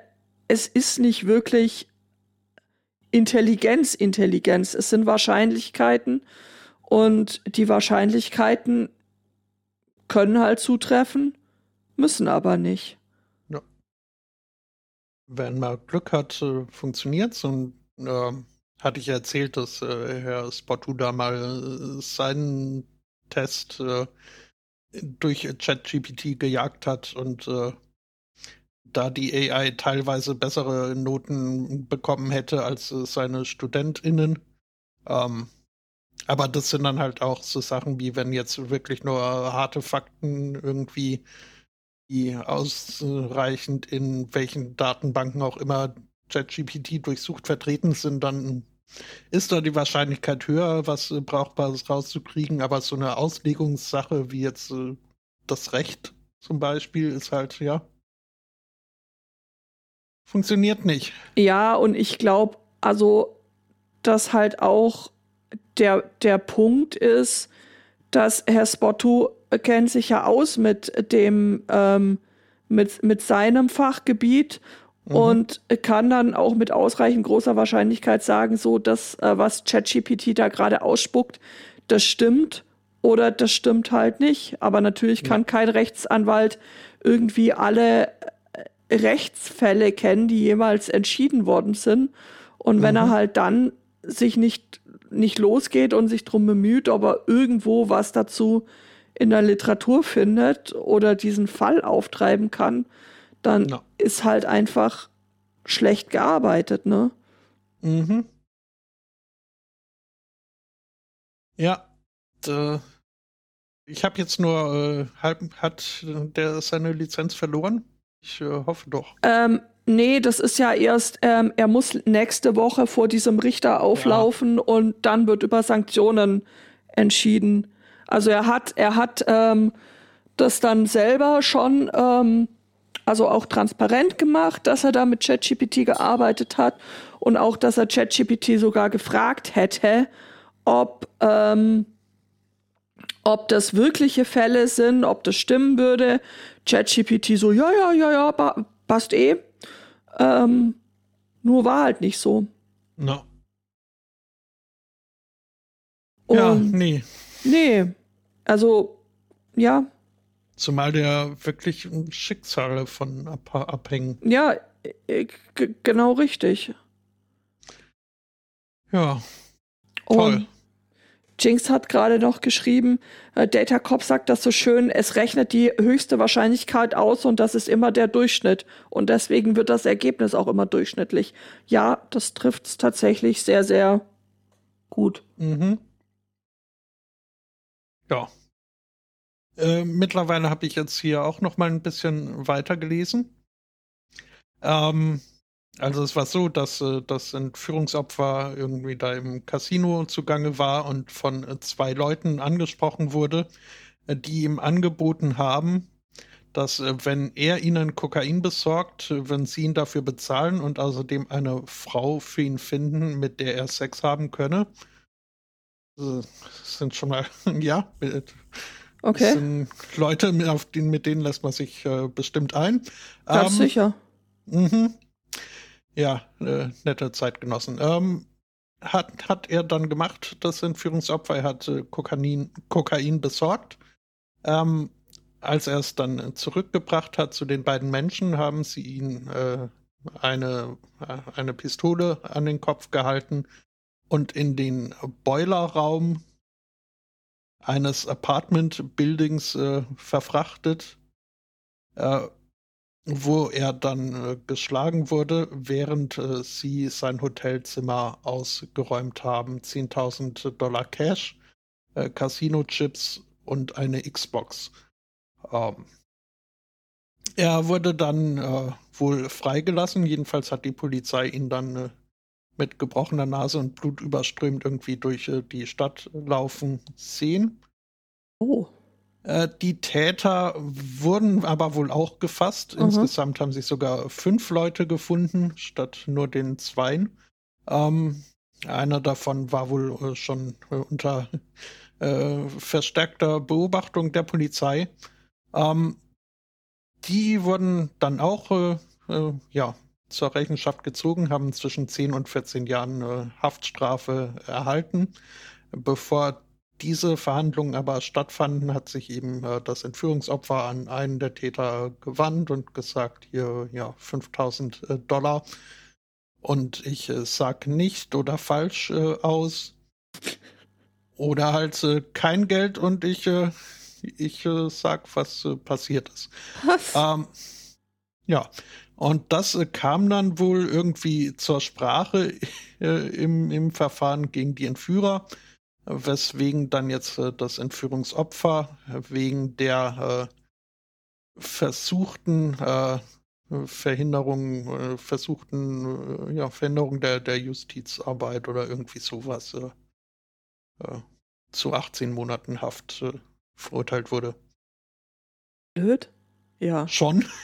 es ist nicht wirklich Intelligenz, Intelligenz. Es sind Wahrscheinlichkeiten und die Wahrscheinlichkeiten können halt zutreffen, müssen aber nicht. Ja. Wenn man Glück hat, äh, funktioniert's und äh, hatte ich erzählt, dass äh, Herr Spottu da mal äh, seinen Test äh, durch ChatGPT gejagt hat und äh, da die AI teilweise bessere Noten bekommen hätte als seine StudentInnen. Ähm, aber das sind dann halt auch so Sachen wie, wenn jetzt wirklich nur harte Fakten irgendwie, die ausreichend in welchen Datenbanken auch immer ChatGPT durchsucht vertreten sind, dann ist da die Wahrscheinlichkeit höher, was Brauchbares rauszukriegen. Aber so eine Auslegungssache wie jetzt äh, das Recht zum Beispiel ist halt, ja, funktioniert nicht. Ja, und ich glaube, also, dass halt auch der, der Punkt ist, dass Herr Spottu kennt sich ja aus mit dem, ähm, mit, mit seinem Fachgebiet mhm. und kann dann auch mit ausreichend großer Wahrscheinlichkeit sagen, so, dass äh, was ChatGPT da gerade ausspuckt, das stimmt oder das stimmt halt nicht. Aber natürlich kann ja. kein Rechtsanwalt irgendwie alle äh, Rechtsfälle kennen, die jemals entschieden worden sind. Und mhm. wenn er mhm. halt dann sich nicht nicht losgeht und sich drum bemüht, ob er irgendwo was dazu in der Literatur findet oder diesen Fall auftreiben kann, dann no. ist halt einfach schlecht gearbeitet, ne? Mhm. Ja, äh, ich habe jetzt nur äh, halb, hat der seine Lizenz verloren? Ich äh, hoffe doch. Ähm, Nee, das ist ja erst, ähm, er muss nächste Woche vor diesem Richter auflaufen ja. und dann wird über Sanktionen entschieden. Also er hat, er hat ähm, das dann selber schon, ähm, also auch transparent gemacht, dass er da mit ChatGPT gearbeitet hat und auch, dass er ChatGPT sogar gefragt hätte, ob, ähm, ob das wirkliche Fälle sind, ob das stimmen würde. ChatGPT so, ja, ja, ja, ja, passt eh. Ähm, nur war halt nicht so. No. Und ja, nee. Nee. Also, ja. Zumal der wirklich Schicksale von ab abhängen. Ja, äh, genau richtig. Ja. Toll. Und Jinx hat gerade noch geschrieben, äh, Data Cop sagt das so schön, es rechnet die höchste Wahrscheinlichkeit aus und das ist immer der Durchschnitt. Und deswegen wird das Ergebnis auch immer durchschnittlich. Ja, das trifft es tatsächlich sehr, sehr gut. Mhm. Ja. Äh, mittlerweile habe ich jetzt hier auch noch mal ein bisschen weiter gelesen. Ähm, also es war so, dass äh, das Entführungsopfer irgendwie da im Casino zugange war und von äh, zwei Leuten angesprochen wurde, äh, die ihm angeboten haben, dass äh, wenn er ihnen Kokain besorgt, äh, wenn sie ihn dafür bezahlen und außerdem eine Frau für ihn finden, mit der er Sex haben könne. Das sind schon mal, ja, okay. Leute, mit, mit denen lässt man sich äh, bestimmt ein. Ganz ähm, sicher. Mhm. Ja, äh, nette Zeitgenossen. Ähm, hat, hat er dann gemacht, das Entführungsopfer. Er hat äh, Kokain, Kokain besorgt. Ähm, als er es dann zurückgebracht hat zu den beiden Menschen, haben sie ihn äh, eine, äh, eine Pistole an den Kopf gehalten und in den Boilerraum eines Apartment-Buildings äh, verfrachtet. Äh, wo er dann äh, geschlagen wurde, während äh, sie sein Hotelzimmer ausgeräumt haben. 10.000 Dollar Cash, äh, Casino-Chips und eine Xbox. Ähm, er wurde dann äh, wohl freigelassen. Jedenfalls hat die Polizei ihn dann äh, mit gebrochener Nase und Blut überströmt irgendwie durch äh, die Stadt laufen sehen. Oh. Äh, die Täter wurden aber wohl auch gefasst. Mhm. Insgesamt haben sich sogar fünf Leute gefunden, statt nur den zweien. Ähm, einer davon war wohl äh, schon äh, unter äh, verstärkter Beobachtung der Polizei. Ähm, die wurden dann auch äh, äh, ja, zur Rechenschaft gezogen, haben zwischen 10 und 14 Jahren Haftstrafe erhalten. Bevor diese Verhandlungen aber stattfanden, hat sich eben äh, das Entführungsopfer an einen der Täter gewandt und gesagt, hier, ja, 5000 äh, Dollar. Und ich äh, sag nicht oder falsch äh, aus. Oder halt äh, kein Geld und ich, äh, ich sag, was passiert ist. Was? Ähm, ja, und das kam dann wohl irgendwie zur Sprache im, im Verfahren gegen die Entführer weswegen dann jetzt äh, das Entführungsopfer wegen der äh, versuchten äh, Verhinderung, versuchten ja, Verhinderung der, der Justizarbeit oder irgendwie sowas zu 18 Monaten Haft verurteilt wurde. Blöd? Ja. Schon.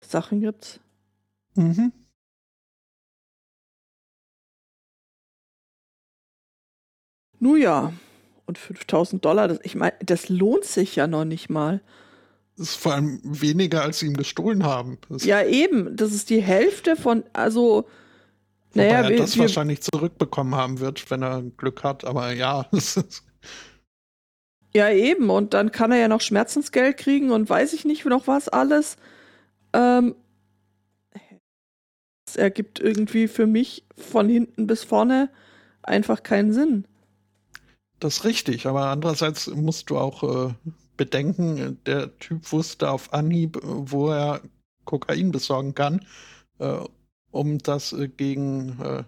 Sachen gibt's. Mhm. Nun ja, und 5000 Dollar, das, ich meine, das lohnt sich ja noch nicht mal. Das ist vor allem weniger, als sie ihm gestohlen haben. Das ja, eben. Das ist die Hälfte von, also. Wobei naja, er das wir, wahrscheinlich zurückbekommen haben wird, wenn er Glück hat, aber ja. ja, eben. Und dann kann er ja noch Schmerzensgeld kriegen und weiß ich nicht noch was alles. Ähm, das ergibt irgendwie für mich von hinten bis vorne einfach keinen Sinn. Das ist richtig, aber andererseits musst du auch äh, bedenken, der Typ wusste auf Anhieb, wo er Kokain besorgen kann, äh, um das äh, gegen, äh,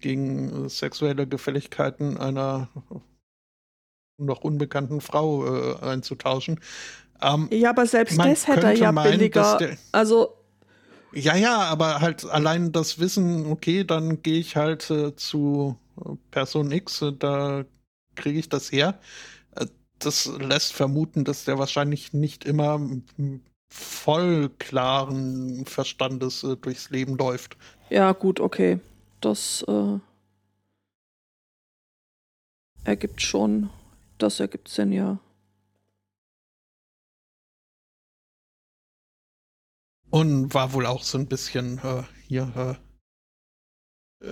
gegen sexuelle Gefälligkeiten einer noch unbekannten Frau äh, einzutauschen. Ähm, ja, aber selbst das hätte er ja meinen, billiger. Der, also ja, ja, aber halt allein das Wissen, okay, dann gehe ich halt äh, zu Person X, da kriege ich das her. Äh, das lässt vermuten, dass der wahrscheinlich nicht immer voll klaren Verstandes äh, durchs Leben läuft. Ja, gut, okay. Das äh, ergibt schon, das ergibt Sinn, ja. Und war wohl auch so ein bisschen äh, hier äh,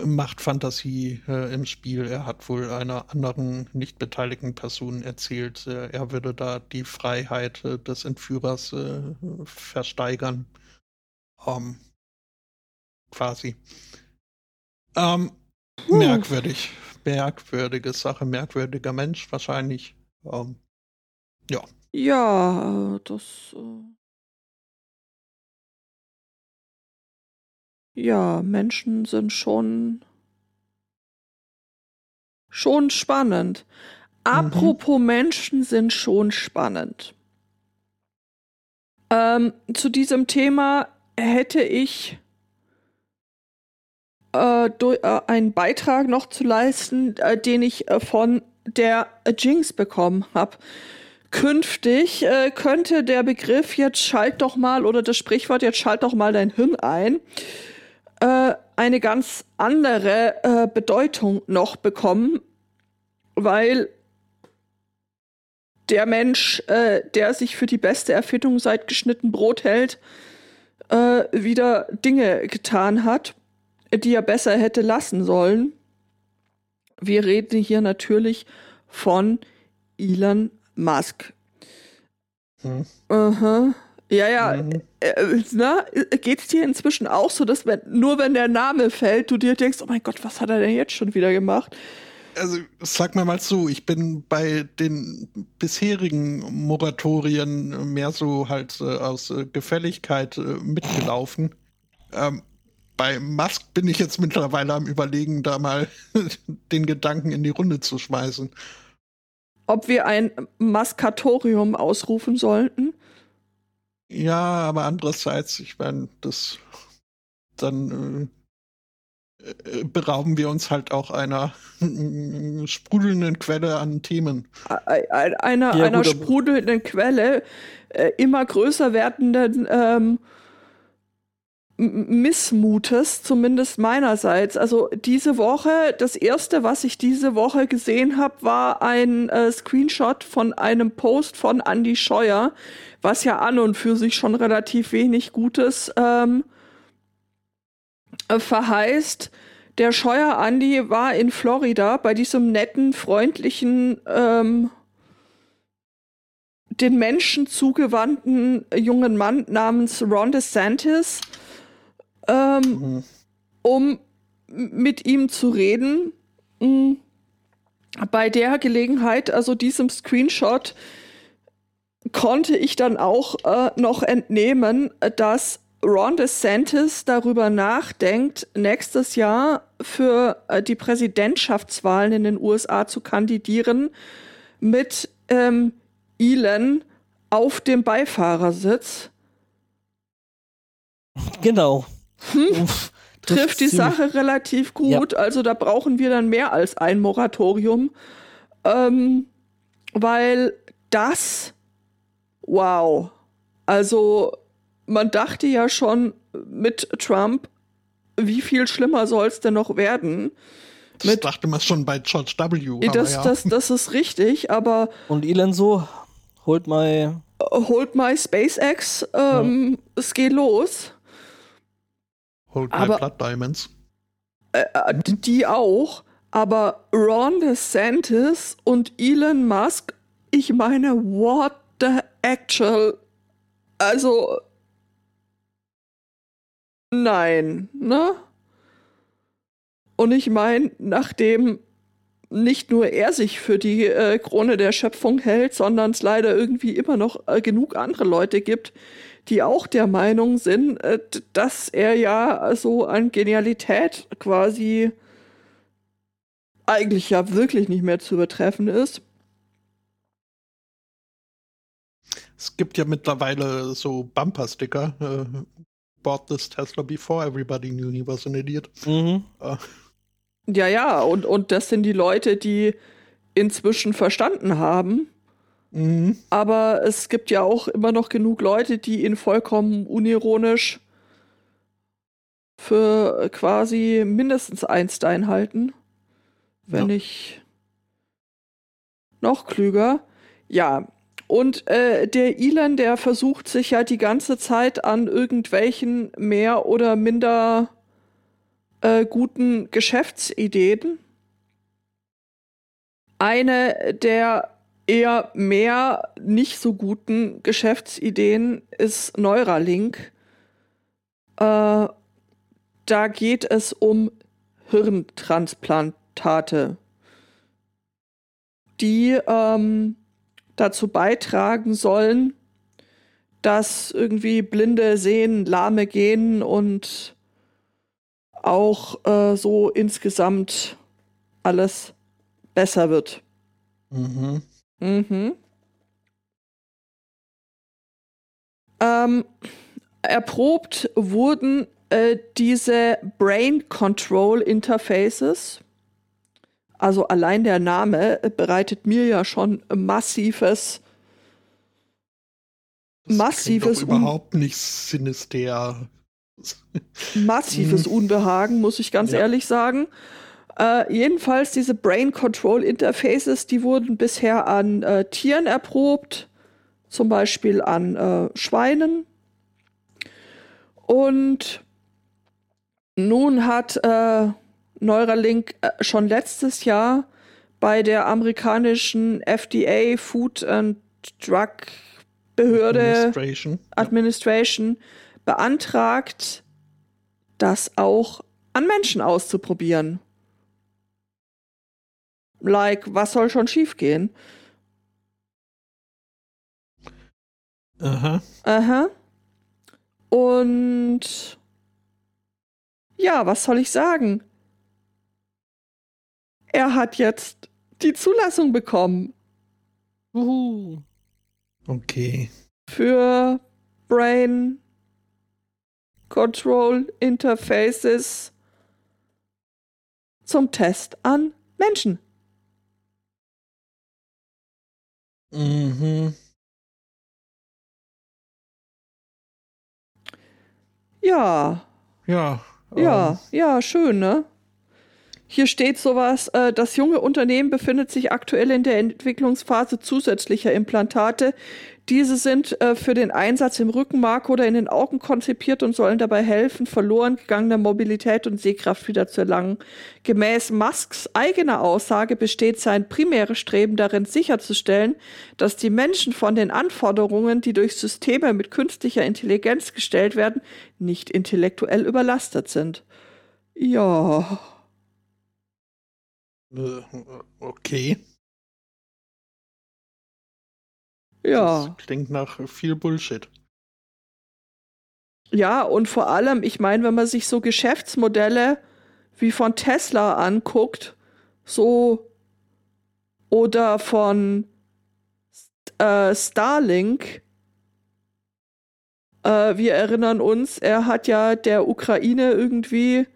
Machtfantasie äh, im Spiel. Er hat wohl einer anderen nicht beteiligten Person erzählt, äh, er würde da die Freiheit äh, des Entführers äh, versteigern. Ähm, quasi. Ähm, uh. Merkwürdig. Merkwürdige Sache, merkwürdiger Mensch wahrscheinlich. Ähm, ja. Ja, das. Ja, Menschen sind schon schon spannend. Apropos mhm. Menschen sind schon spannend. Ähm, zu diesem Thema hätte ich äh, äh, einen Beitrag noch zu leisten, äh, den ich äh, von der Jinx bekommen habe. Künftig äh, könnte der Begriff jetzt schalt doch mal oder das Sprichwort jetzt schalt doch mal dein Hirn ein äh, eine ganz andere äh, Bedeutung noch bekommen, weil der Mensch, äh, der sich für die beste Erfindung seit geschnitten Brot hält, äh, wieder Dinge getan hat, die er besser hätte lassen sollen. Wir reden hier natürlich von Elon Musk. Hm. Aha. Ja, ja. Mhm. Äh, äh na, geht's dir inzwischen auch so, dass wenn, nur wenn der Name fällt, du dir denkst, oh mein Gott, was hat er denn jetzt schon wieder gemacht? Also sag mir mal so, ich bin bei den bisherigen Moratorien mehr so halt äh, aus äh, Gefälligkeit äh, mitgelaufen. Ähm, bei Musk bin ich jetzt mittlerweile am überlegen, da mal den Gedanken in die Runde zu schmeißen. Ob wir ein Maskatorium ausrufen sollten? Ja, aber andererseits, ich meine, das dann äh, äh, berauben wir uns halt auch einer sprudelnden Quelle an Themen. Einer, ja, einer sprudelnden Quelle, äh, immer größer werdenden ähm, Missmutes, zumindest meinerseits. Also diese Woche, das erste, was ich diese Woche gesehen habe, war ein äh, Screenshot von einem Post von Andy Scheuer, was ja an und für sich schon relativ wenig Gutes ähm, äh, verheißt. Der Scheuer Andy war in Florida bei diesem netten, freundlichen, ähm, den Menschen zugewandten jungen Mann namens Ron DeSantis, ähm, mhm. um mit ihm zu reden. Mm, bei der Gelegenheit, also diesem Screenshot, konnte ich dann auch äh, noch entnehmen, dass Ron DeSantis darüber nachdenkt, nächstes Jahr für äh, die Präsidentschaftswahlen in den USA zu kandidieren mit ähm, Elon auf dem Beifahrersitz. Genau. Hm? Trifft die Sache relativ gut. Ja. Also da brauchen wir dann mehr als ein Moratorium. Ähm, weil das wow. Also man dachte ja schon mit Trump, wie viel schlimmer soll es denn noch werden? Das mit, dachte man schon bei George W. Das, ja. das, das ist richtig, aber. Und Elon so, holt mal. Holt mal SpaceX, ähm, ja. es geht los. Holt mal Blood Diamonds. Äh, äh, die auch, aber Ron DeSantis und Elon Musk, ich meine, what the actual. Also. Nein, ne? Und ich meine, nachdem nicht nur er sich für die äh, Krone der Schöpfung hält, sondern es leider irgendwie immer noch äh, genug andere Leute gibt, die auch der Meinung sind, äh, dass er ja so an Genialität quasi eigentlich ja wirklich nicht mehr zu übertreffen ist. Es gibt ja mittlerweile so Bumper-Sticker. Äh, bought this Tesla before everybody knew he was an idiot. Mhm. Äh. Ja, ja, und, und das sind die Leute, die inzwischen verstanden haben. Mhm. Aber es gibt ja auch immer noch genug Leute, die ihn vollkommen unironisch für quasi mindestens Einstein halten. Wenn ja. nicht noch klüger. Ja, und äh, der Elon, der versucht sich ja die ganze Zeit an irgendwelchen mehr oder minder äh, guten Geschäftsideen. Eine der eher mehr nicht so guten Geschäftsideen ist Neuralink. Äh, da geht es um Hirntransplantate, die ähm, dazu beitragen sollen, dass irgendwie Blinde sehen, Lahme gehen und auch äh, so insgesamt alles besser wird. Mhm. Mhm. Ähm, erprobt wurden äh, diese Brain Control Interfaces. Also allein der Name bereitet mir ja schon massives Das Massives doch überhaupt nicht sinister. massives Mhm. Unbehagen, muss ich ganz Ja. ehrlich sagen. Äh, jedenfalls diese Brain Control Interfaces, die wurden bisher an äh, Tieren erprobt, zum Beispiel an äh, Schweinen. Und nun hat äh, Neuralink äh, schon letztes Jahr bei der amerikanischen FDA Food and Drug Behörde Administration. Administration beantragt, das auch an Menschen auszuprobieren. Like, was soll schon schiefgehen? Aha. Aha. Und ja, was soll ich sagen? Er hat jetzt die Zulassung bekommen Juhu. Okay. für Brain Control Interfaces zum Test an Menschen. Mhm. Ja, Ja. ja, ähm, ja, schön, ne? Hier steht sowas, äh, das junge Unternehmen befindet sich aktuell in der Entwicklungsphase zusätzlicher Implantate. Diese sind äh, für den Einsatz im Rückenmark oder in den Augen konzipiert und sollen dabei helfen, verloren gegangene Mobilität und Sehkraft wieder zu erlangen. Gemäß Musks eigener Aussage besteht sein primäres Streben darin, sicherzustellen, dass die Menschen von den Anforderungen, die durch Systeme mit künstlicher Intelligenz gestellt werden, nicht intellektuell überlastet sind. Ja. Äh, okay. Ja. Das klingt nach viel Bullshit. Ja, und vor allem, ich meine, wenn man sich so Geschäftsmodelle wie von Tesla anguckt, so oder von äh, Starlink, äh, wir erinnern uns, er hat ja der Ukraine irgendwie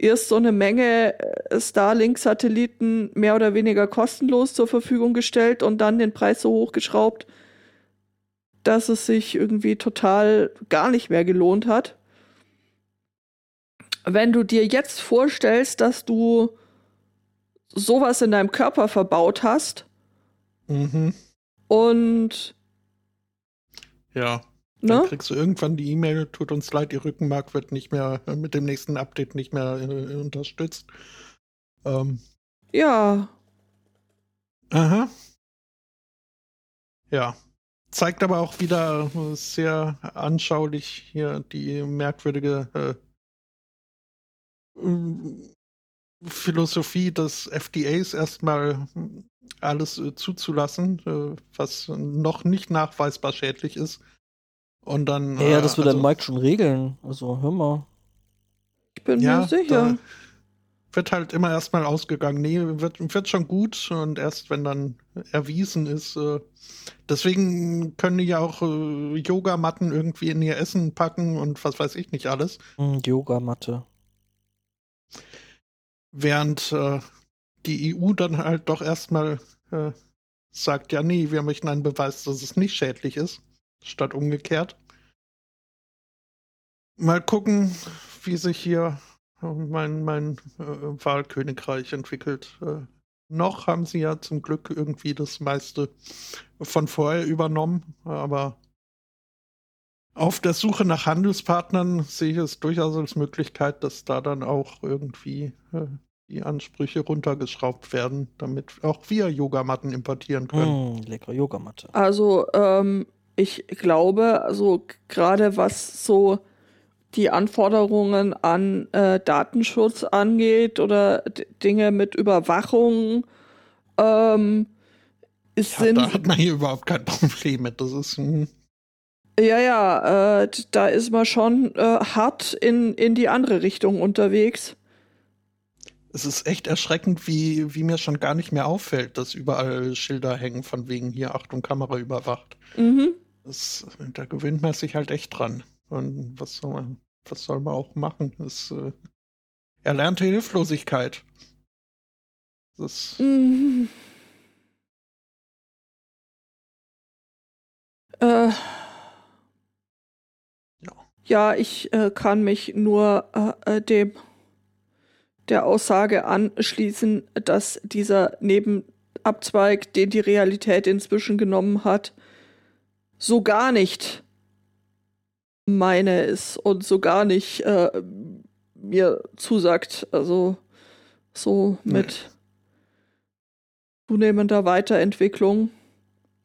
erst so eine Menge äh, Starlink-Satelliten mehr oder weniger kostenlos zur Verfügung gestellt und dann den Preis so hochgeschraubt, dass es sich irgendwie total gar nicht mehr gelohnt hat. Wenn du dir jetzt vorstellst, dass du sowas in deinem Körper verbaut hast Mhm. und Ja. Dann ne? kriegst du irgendwann die E-Mail, tut uns leid, Ihr Rückenmark wird nicht mehr äh, mit dem nächsten Update nicht mehr äh, unterstützt. Ähm, Ja, aha. Ja. Zeigt aber auch wieder äh, sehr anschaulich hier die merkwürdige äh, ähm, Philosophie des FDAs erstmal alles äh, zuzulassen, äh, was noch nicht nachweisbar schädlich ist. Und dann. Ja, äh, das wird also- dann Mike schon regeln. Also, hör mal. ich bin ja, mir sicher. wird halt immer erstmal ausgegangen, nee, wird, wird schon gut und erst wenn dann erwiesen ist. Äh, deswegen können die ja auch äh, Yogamatten irgendwie in ihr Essen packen und was weiß ich nicht alles. Hm, Yogamatte. Während äh, die EU dann halt doch erstmal äh, sagt, ja, nee, wir möchten einen Beweis, dass es nicht schädlich ist, statt umgekehrt. Mal gucken, wie sich hier mein, mein äh, Wahlkönigreich entwickelt. Äh, noch haben sie ja zum Glück irgendwie das meiste von vorher übernommen, aber Auf der Suche nach Handelspartnern sehe ich es durchaus als Möglichkeit, dass da dann auch irgendwie äh, die Ansprüche runtergeschraubt werden, damit auch wir Yogamatten importieren können. Mm, leckere Yogamatte. Also, ähm, ich glaube, also gerade was so die Anforderungen an äh, Datenschutz angeht oder Dinge mit Überwachung, ähm, ist Ja, sind da hat man hier überhaupt kein Problem mit. Das ist ein Ja, ja, äh, da ist man schon äh, hart in, in die andere Richtung unterwegs. Es ist echt erschreckend, wie, wie mir schon gar nicht mehr auffällt, dass überall Schilder hängen von wegen hier Achtung, Kamera überwacht. Mhm. Das, da gewöhnt man sich halt echt dran. Und was soll man, was soll man auch machen? Das äh, erlernte Hilflosigkeit. Das, Mhm. Äh, Ja. ja, ich äh, kann mich nur äh, äh, dem der Aussage anschließen, dass dieser Nebenabzweig, den die Realität inzwischen genommen hat, so gar nicht meine ist und so gar nicht äh, mir zusagt. Also so mit zunehmender Weiterentwicklung.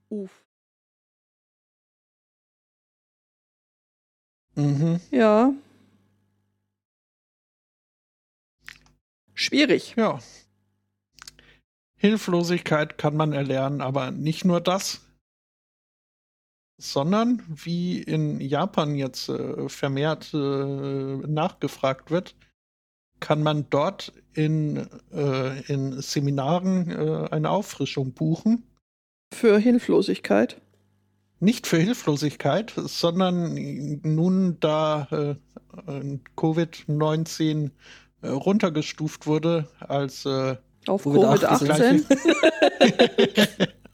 Uff. mhm. Ja. Schwierig. Ja. Hilflosigkeit kann man erlernen, aber nicht nur das, sondern wie in Japan jetzt äh, vermehrt äh, nachgefragt wird, kann man dort in, äh, in Seminaren äh, eine Auffrischung buchen. Für Hilflosigkeit. Nicht für Hilflosigkeit, sondern nun, da äh, äh, Covid-19 äh, runtergestuft wurde als Auf Covid-18. Covid-18.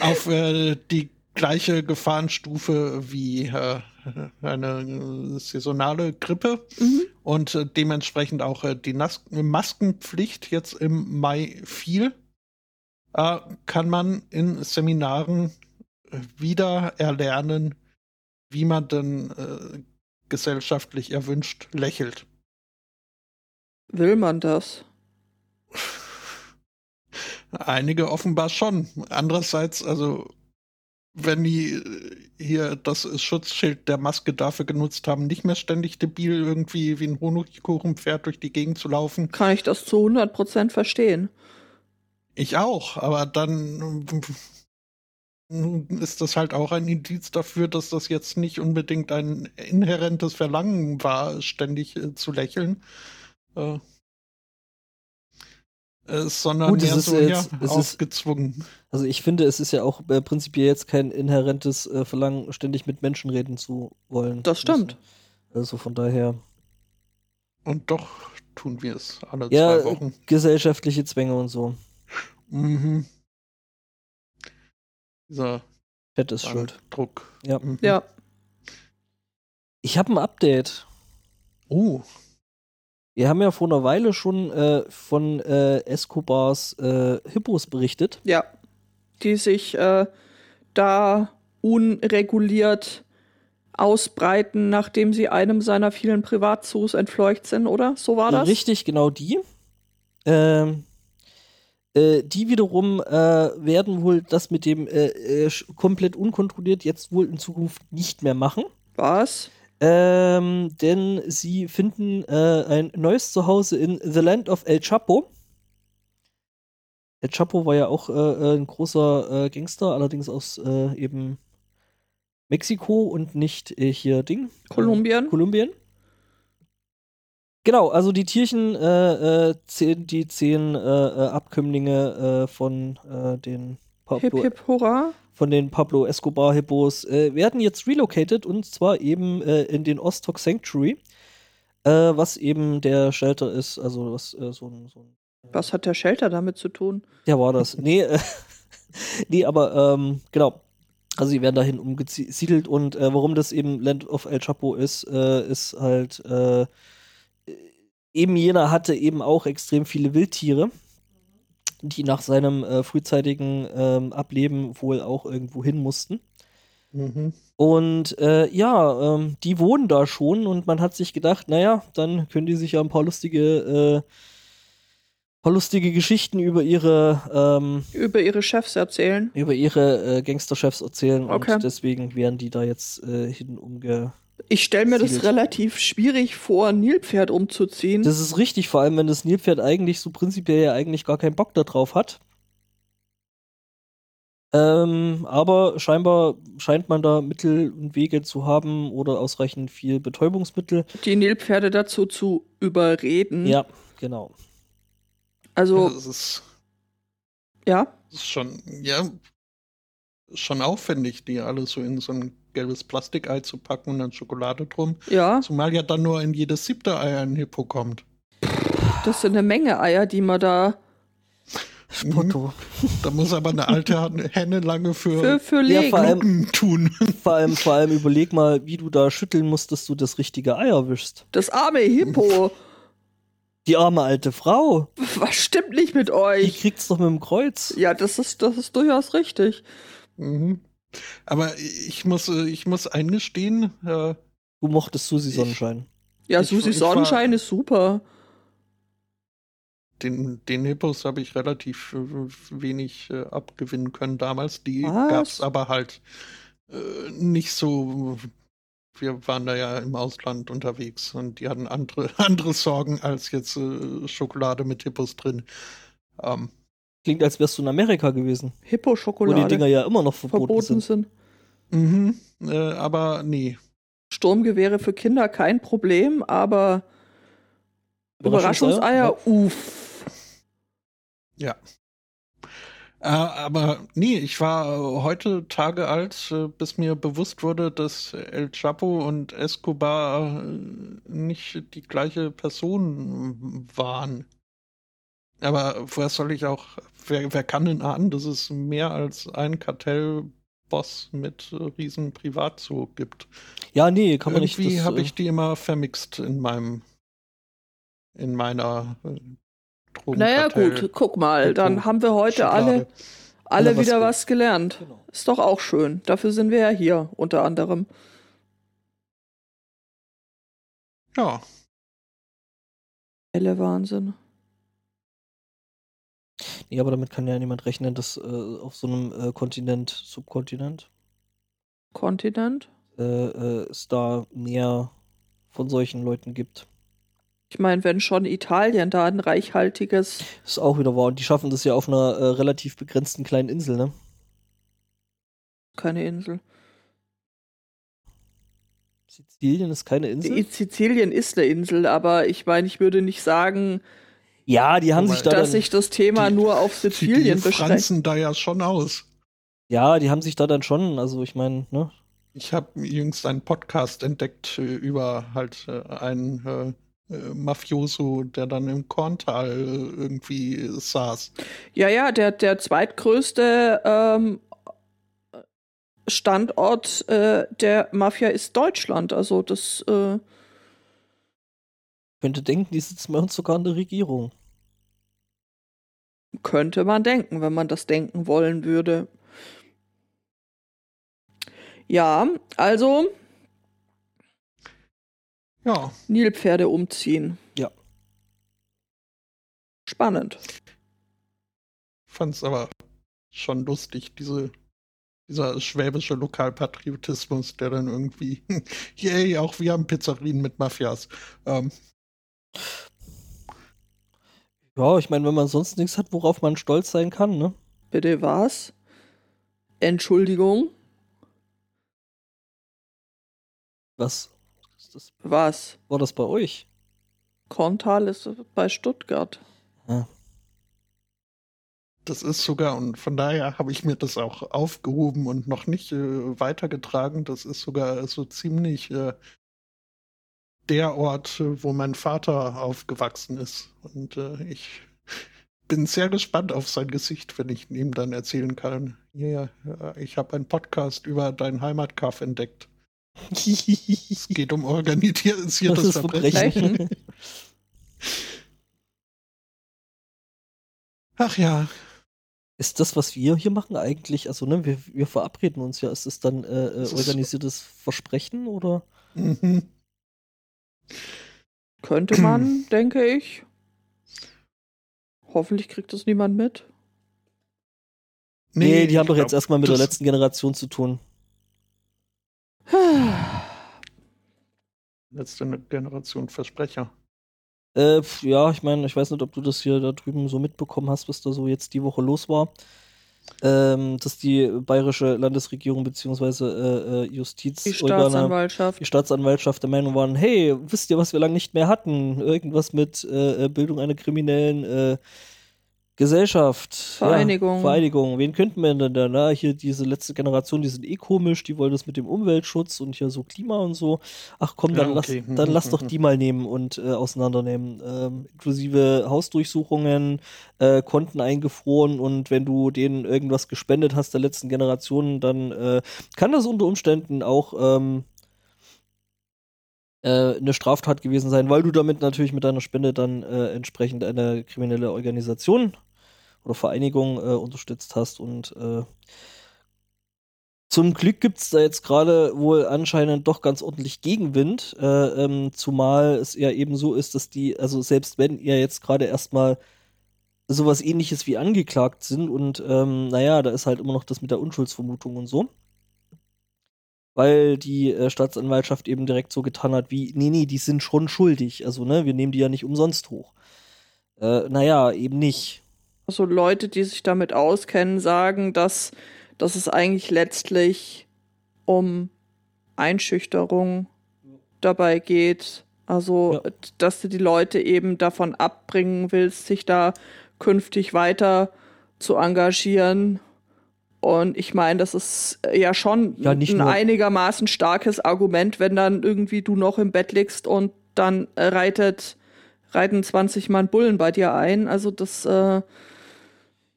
auf äh, die gleiche Gefahrenstufe wie äh, eine saisonale Grippe mhm. und äh, dementsprechend auch äh, die Nas Maskenpflicht jetzt im Mai fiel, äh, kann man in Seminaren äh, wieder erlernen, wie man denn äh, gesellschaftlich erwünscht lächelt. Will man das? Einige offenbar schon. Andererseits, also wenn die äh, hier das Schutzschild der Maske dafür genutzt haben, nicht mehr ständig debil irgendwie wie ein Honigkuchenpferd durch die Gegend zu laufen. Kann ich das zu 100% verstehen. Ich auch, aber dann äh, ist das halt auch ein Indiz dafür, dass das jetzt nicht unbedingt ein inhärentes Verlangen war, ständig äh, zu lächeln. Äh, äh, sondern Gut, es ist so jetzt- ja, es ist- aufgezwungen. Also ich finde, es ist ja auch äh, prinzipiell jetzt kein inhärentes äh, Verlangen, ständig mit Menschen reden zu wollen. Das stimmt. Also von daher. Und doch tun wir es alle Ja, zwei Wochen. gesellschaftliche Zwänge und so. Mhm. Dieser Fett ist schuld. Druck. Ja. Mhm. Ja. Ich habe ein Update. Oh, Wir haben ja vor einer Weile schon äh, von äh, Escobars äh, Hippos berichtet. Ja. Die sich äh, da unreguliert ausbreiten, nachdem sie einem seiner vielen Privatzoos entfleucht sind, oder? So war das? Richtig, genau die. Ähm, äh, die wiederum äh, werden wohl das mit dem äh, äh, komplett unkontrolliert jetzt wohl in Zukunft nicht mehr machen. Was? Ähm, denn sie finden äh, ein neues Zuhause in The Land of El Chapo. El Chapo war ja auch äh, äh, ein großer äh, Gangster, allerdings aus äh, eben Mexiko und nicht äh, hier Ding. Kolumbien? Äh, Kolumbien. Genau, also die Tierchen, zehn, die zehn Abkömmlinge von den Pablo, Hip, hip, hurra. von den Pablo Escobar Hippos äh, werden jetzt relocated und zwar eben äh, in den Ostok Sanctuary, äh, was eben der Shelter ist, also was äh, so ein, so ein Was hat der Shelter damit zu tun? ja, war das. Nee, äh, nee, aber ähm, genau. Also sie werden dahin umgesiedelt und äh, warum das eben Land of El Chapo ist, äh, ist halt äh, eben jener hatte eben auch extrem viele Wildtiere, die nach seinem äh, frühzeitigen ähm, Ableben wohl auch irgendwo hin mussten. Mhm. Und äh, ja, ähm, die wohnen da schon und man hat sich gedacht, naja, dann können die sich ja ein paar lustige, äh, paar lustige Geschichten über ihre, ähm, Über ihre Chefs erzählen. über ihre äh, Gangsterchefs erzählen Okay. und deswegen werden die da jetzt äh, hin umge. Ich stelle mir das relativ schwierig vor, ein Nilpferd umzuziehen. Das ist richtig, vor allem wenn das Nilpferd eigentlich so prinzipiell ja eigentlich gar keinen Bock darauf hat. Ähm, aber scheinbar scheint man da Mittel und Wege zu haben oder ausreichend viel Betäubungsmittel. die Nilpferde dazu zu überreden. Ja, genau. Also, Das ist, ja. das ist schon, ja, schon aufwendig, die alle so in so ein gelbes Plastikei zu packen und dann Schokolade drum. Ja, Zumal ja dann nur in jedes siebte Ei ein Hippo kommt. das sind eine Menge Eier, die man da Spotto. Da muss aber eine alte Henne lange für, für, für Ja, legen. vor allem- tun. Vor allem, vor allem überleg mal, wie du da schütteln musst, dass du das richtige Ei erwischst. das arme Hippo. Die arme alte Frau, Was stimmt nicht mit die euch? kriegt's doch mit dem Kreuz. Ja, das ist, das ist durchaus richtig. Mhm. Aber ich muss, äh, ich muss eingestehen, äh, Du mochtest Susi Ich- Sonnenschein. Ja, Ich- Susi ich war- Sonnenschein ist super. den, den Hippos habe ich relativ äh, wenig äh, abgewinnen können damals. Die gab es aber halt äh, nicht so. Wir waren da ja im Ausland unterwegs und die hatten andere, andere Sorgen als jetzt äh, Schokolade mit Hippos drin. Ähm, Klingt, als wärst du in Amerika gewesen, wo die Hippo-Schokolade Dinger ja immer noch verboten, verboten sind. sind. mhm, äh, aber nee. Sturmgewehre für Kinder kein Problem, aber Überraschungseier, uff. Ja. Äh, aber nee, ich war äh, heute Tage alt, äh, bis mir bewusst wurde, dass El Chapo und Escobar äh, nicht die gleiche Person waren. Aber woher soll ich auch, wer, wer kann denn ahnen, dass es mehr als ein Kartellboss mit äh, riesen Privatzoo gibt? Ja, nee, kann man nicht. Irgendwie das, habe äh, ich die immer vermixt in meinem, in meiner äh, Naja, Drogenkartell- gut, guck mal, dann haben wir heute Schublade. alle, alle was wieder was gelernt. Genau. Ist doch auch schön. Dafür sind wir ja hier, unter anderem. Ja, Helle Wahnsinn. Nee, aber damit kann ja niemand rechnen, dass äh, auf so einem äh, Kontinent, Subkontinent, Kontinent. äh, äh, es da mehr von solchen Leuten gibt. Ich meine, wenn schon Italien da ein reichhaltiges, ist auch wieder wahr. Und die schaffen das ja auf einer äh, relativ begrenzten kleinen Insel, ne? keine Insel. Sizilien ist keine Insel? Sizilien ist eine Insel, aber ich meine, ich würde nicht sagen, ja, die haben Wobei- sich da dass dann, sich das Thema die- nur auf die, Sizilien die beschränkt. franzen da ja schon aus. ja, die haben sich da dann schon, also ich meine, ne? Ich habe jüngst einen Podcast entdeckt äh, über halt äh, einen äh, äh, Mafioso, der dann im Korntal äh, irgendwie saß. Ja, ja, der, der zweitgrößte ähm, Standort äh, der Mafia ist Deutschland. Also das, äh, Könnte denken, die sitzen bei uns sogar in der Regierung. Könnte man denken, wenn man das denken wollen würde. Ja, also Ja, Nilpferde umziehen. Ja. Spannend. fand's aber schon lustig, diese, dieser schwäbische Lokalpatriotismus, der dann irgendwie, yay, auch wir haben Pizzerien mit Mafias. Ähm, Ja, ich meine, wenn man sonst nichts hat, worauf man stolz sein kann, ne? Bitte was? Entschuldigung, Was ist das, was? war das bei euch? Korntal ist bei Stuttgart. Das ist sogar, und von daher habe ich mir das auch aufgehoben und noch nicht äh, weitergetragen. Das ist sogar so ziemlich äh, der Ort, wo mein Vater aufgewachsen ist. Und äh, ich bin sehr gespannt auf sein Gesicht, wenn ich ihm dann erzählen kann, ja, äh, ich habe einen Podcast über dein Heimatkaff entdeckt. Es geht um organisiertes Verbrechen. Verbrechen. Ach ja, Ist das, was wir hier machen, eigentlich, also ne, wir, wir verabreden uns ja, ist es dann äh, äh organisiertes Versprechen oder? Mhm. Könnte man, denke ich. Hoffentlich kriegt das niemand mit. Nee, die haben doch jetzt erstmal mit der letzten Generation zu tun. Letzte Generation Versprecher. Äh, pf, ja, ich meine, ich weiß nicht, ob du das hier da drüben so mitbekommen hast, was da so jetzt die Woche los war. Ähm, dass die bayerische Landesregierung beziehungsweise äh, äh, Die Justizorgane, Staatsanwaltschaft. die Staatsanwaltschaft der Meinung waren, hey, wisst ihr, was wir lange nicht mehr hatten? Irgendwas mit äh, äh, Bildung einer kriminellen äh, Gesellschaft. Vereinigung. Ja, Vereinigung. Wen könnten wir denn da? Na, hier diese letzte Generation, die sind eh komisch, die wollen das mit dem Umweltschutz und hier so Klima und so. Ach komm, dann, Ja, okay. lass, dann Mhm, lass doch mhm. die mal nehmen und äh, auseinandernehmen. Ähm, inklusive Hausdurchsuchungen, äh, Konten eingefroren und wenn du denen irgendwas gespendet hast der letzten Generation, dann äh, kann das unter Umständen auch ähm, äh, eine Straftat gewesen sein, weil du damit natürlich mit deiner Spende dann äh, entsprechend eine kriminelle Organisation oder Vereinigung äh, unterstützt hast. Und äh, zum Glück gibt es da jetzt gerade wohl anscheinend doch ganz ordentlich Gegenwind, äh, ähm, zumal es ja eben so ist, dass die, also selbst wenn ihr jetzt gerade erstmal sowas ähnliches wie angeklagt sind und ähm, naja, da ist halt immer noch das mit der Unschuldsvermutung und so. Weil die äh, Staatsanwaltschaft eben direkt so getan hat, wie, nee, nee, die sind schon schuldig. Also, ne, wir nehmen die ja nicht umsonst hoch. Äh, naja, eben nicht. Also Leute, die sich damit auskennen, sagen, dass, dass es eigentlich letztlich um Einschüchterung dabei geht. Also, Ja. dass du die Leute eben davon abbringen willst, sich da künftig weiter zu engagieren. Und ich meine, das ist ja schon Ja, ein einigermaßen starkes Argument, wenn dann irgendwie du noch im Bett liegst und dann äh, reitet, reiten 20 Mann Bullen bei dir ein. Also das, äh,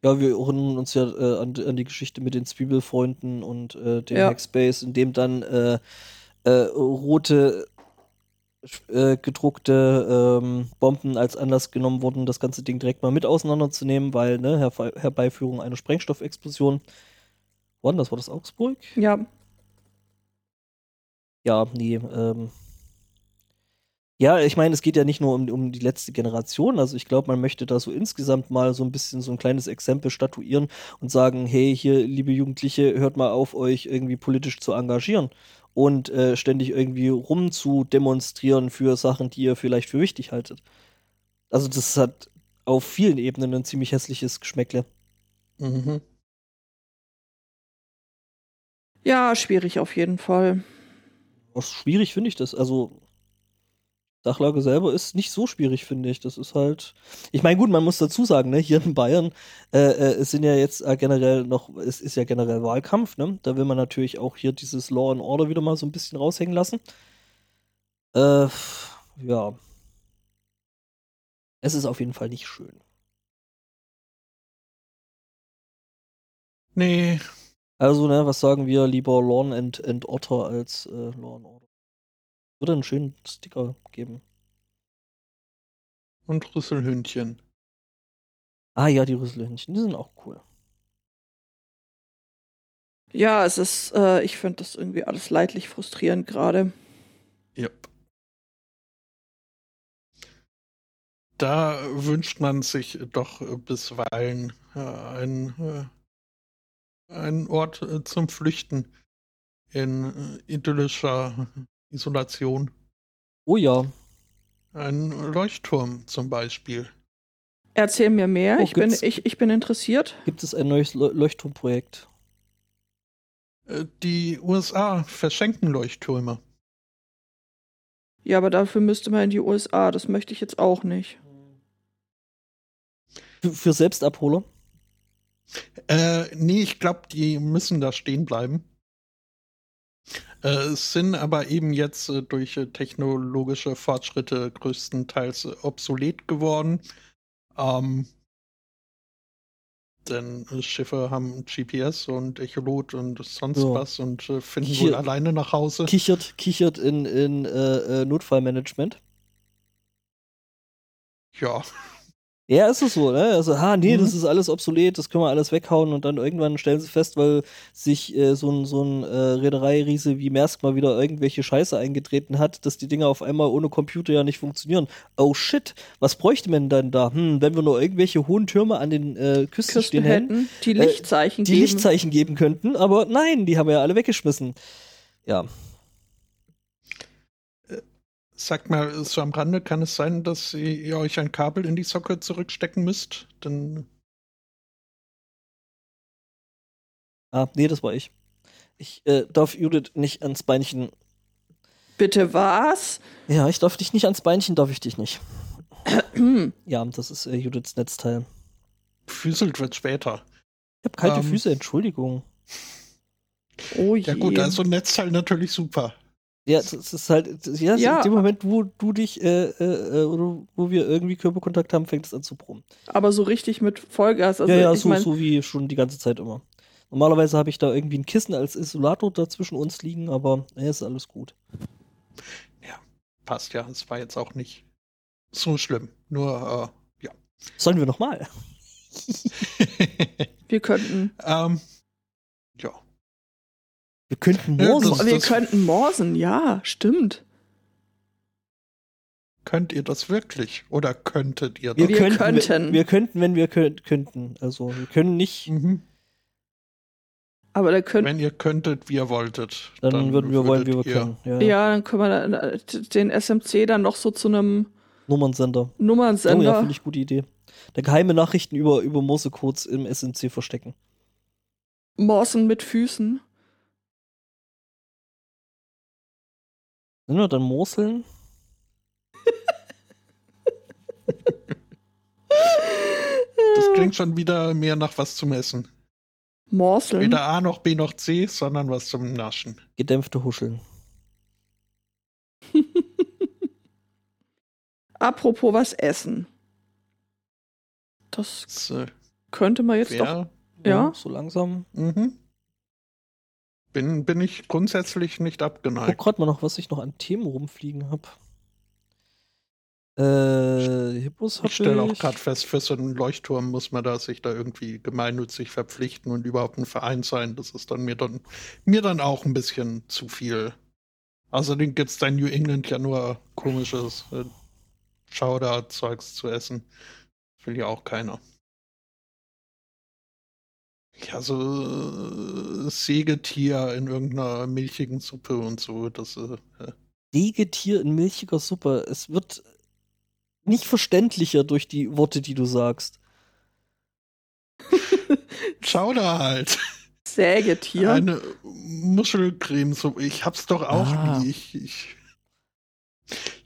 Ja, wir erinnern uns ja äh, an, an die Geschichte mit den Zwiebelfreunden und äh, dem Ja. Hackspace, in dem dann äh, äh, rote äh, gedruckte ähm, Bomben als Anlass genommen wurden, das ganze Ding direkt mal mit auseinanderzunehmen, weil, ne, Herbe Herbeiführung einer Sprengstoffexplosion. Wann, das war das Augsburg? ja, Ja, nee, ähm. Ja, ich meine, es geht ja nicht nur um, um die letzte Generation. Also ich glaube, man möchte da so insgesamt mal so ein bisschen so ein kleines Exempel statuieren und sagen, hey, hier, liebe Jugendliche, hört mal auf, euch irgendwie politisch zu engagieren und äh, ständig irgendwie rum zu demonstrieren für Sachen, die ihr vielleicht für wichtig haltet. Also das hat auf vielen Ebenen ein ziemlich hässliches Geschmäckle. Mhm. ja, schwierig auf jeden Fall. Auch schwierig finde ich das. Also Sachlage selber ist nicht so schwierig, finde ich. Das ist halt. Ich meine, gut, man muss dazu sagen, ne, hier in Bayern äh, äh, es sind ja jetzt äh, generell noch, es ist ja generell Wahlkampf, ne? Da will man natürlich auch hier dieses Law and Order wieder mal so ein bisschen raushängen lassen. Äh, ja. Es ist auf jeden Fall nicht schön. Nee, Also, ne, was sagen wir lieber Lawn and, and Otter als äh, Law and Order? Würde einen schönen Sticker geben. und Rüsselhündchen. Ah ja, die Rüsselhündchen, die sind auch cool. Ja, es ist, äh, ich finde das irgendwie alles leidlich frustrierend gerade. Yep. Da wünscht man sich doch bisweilen äh, ein, äh, einen Ort äh, zum Flüchten in äh, idyllischer Isolation. Oh ja. Ein Leuchtturm zum Beispiel. Erzähl mir mehr, Oh, ich, bin, ich, ich bin interessiert. Gibt es ein neues Leu- Leuchtturmprojekt? Äh, Die USA verschenken Leuchttürme. Ja, aber dafür müsste man in die USA, das möchte ich jetzt auch nicht. Für, für Selbstabholer? Äh, nee, ich glaube, die müssen da stehen bleiben. Äh, es sind aber eben jetzt äh, durch äh, technologische Fortschritte größtenteils obsolet geworden. Ähm, denn äh, Schiffe haben GPS und Echolot und sonst Ja. was und finden Hier- wohl alleine nach Hause. Kichert, kichert in, in Notfallmanagement. Ja, Ja, ist es so, ne? Also, ah, nee, Mhm. das ist alles obsolet, das können wir alles weghauen und dann irgendwann stellen sie fest, weil sich äh, so ein, so ein äh, Reedereiriese wie Maersk mal wieder irgendwelche Scheiße eingetreten hat, dass die Dinger auf einmal ohne Computer ja nicht funktionieren. Oh shit, was bräuchte man dann da? Hm, wenn wir nur irgendwelche hohen Türme an den äh, Küsten, Küsten stehen hätten, hätten, die Äh, Lichtzeichen die geben. Lichtzeichen geben könnten, aber nein, die haben wir ja alle weggeschmissen. Ja. Sagt mal, so am Rande kann es sein, dass ihr euch ein Kabel in die Socke zurückstecken müsst? Dann Ah, nee, das war ich. Ich äh, darf Judith nicht ans Beinchen. Bitte was? Ja, ich darf dich nicht ans Beinchen, darf ich dich nicht. ja, das ist äh, Judiths Netzteil. füßelt wird später. Ich habe kalte Ähm. Füße, Entschuldigung. Oh je. Ja gut, also Netzteil natürlich super. Ja, das ist halt, ja, Ja. in dem Moment, wo du dich, äh, äh, äh, oder wo wir irgendwie Körperkontakt haben, fängt es an zu brummen. Aber so richtig mit Vollgas. Also ja, ja, ich so, mein, so wie schon die ganze Zeit immer. Normalerweise habe ich da irgendwie ein Kissen als Isolator dazwischen uns liegen, aber ja, ist alles gut. Passt ja, es war jetzt auch nicht so schlimm. Nur, Sollen wir nochmal? äh, wir könnten, ähm, ja. Wir könnten Ja, morgen. das- wir könnten morsen, ja, stimmt. Könnt ihr das wirklich? Oder könntet ihr das? wir könnten, könnten. Wenn, wir könnten, wenn wir könnt, könnten. Also wir können nicht, Mhm. Aber da könnten, Wenn ihr könntet, wie ihr wolltet. dann, würden wir wollen, wie wir können. Ja. ja, dann können wir dann, den SMC dann noch so zu einem Nummernsender. Oh ja, Nummernsender. finde ich gute Idee. Der geheime Nachrichten über, über Morsecodes im SNC verstecken. Morsen mit Füßen. Sind wir dann Morseln? Das klingt schon wieder mehr nach was zum Essen. Morseln. Weder A noch B noch C, sondern was zum Naschen. Gedämpfte Huscheln. Apropos was essen. Das Das äh, könnte man jetzt doch. wär, Ja. So langsam. mhm. Bin, bin ich grundsätzlich nicht Ich guck abgeneigt. grad mal noch, was ich noch an Themen rumfliegen habe. Äh, Hippos hab Ich stelle auch gerade fest, für so einen Leuchtturm muss man da sich da irgendwie gemeinnützig verpflichten und überhaupt ein Verein sein. Das ist dann mir dann, mir dann auch ein bisschen zu viel. Außerdem gibt es da in New England ja nur komisches äh, Chowder-Zeugs zu essen. Will ja auch keiner. Ja, so äh, Sägetier in irgendeiner milchigen Suppe und so. Das, äh, Sägetier in milchiger Suppe. Es wird nicht verständlicher durch die Worte, die du sagst. Chowder halt. Sägetier. Eine Muschelcremesuppe. Ich hab's doch auch Ah. nie. Ich, ich,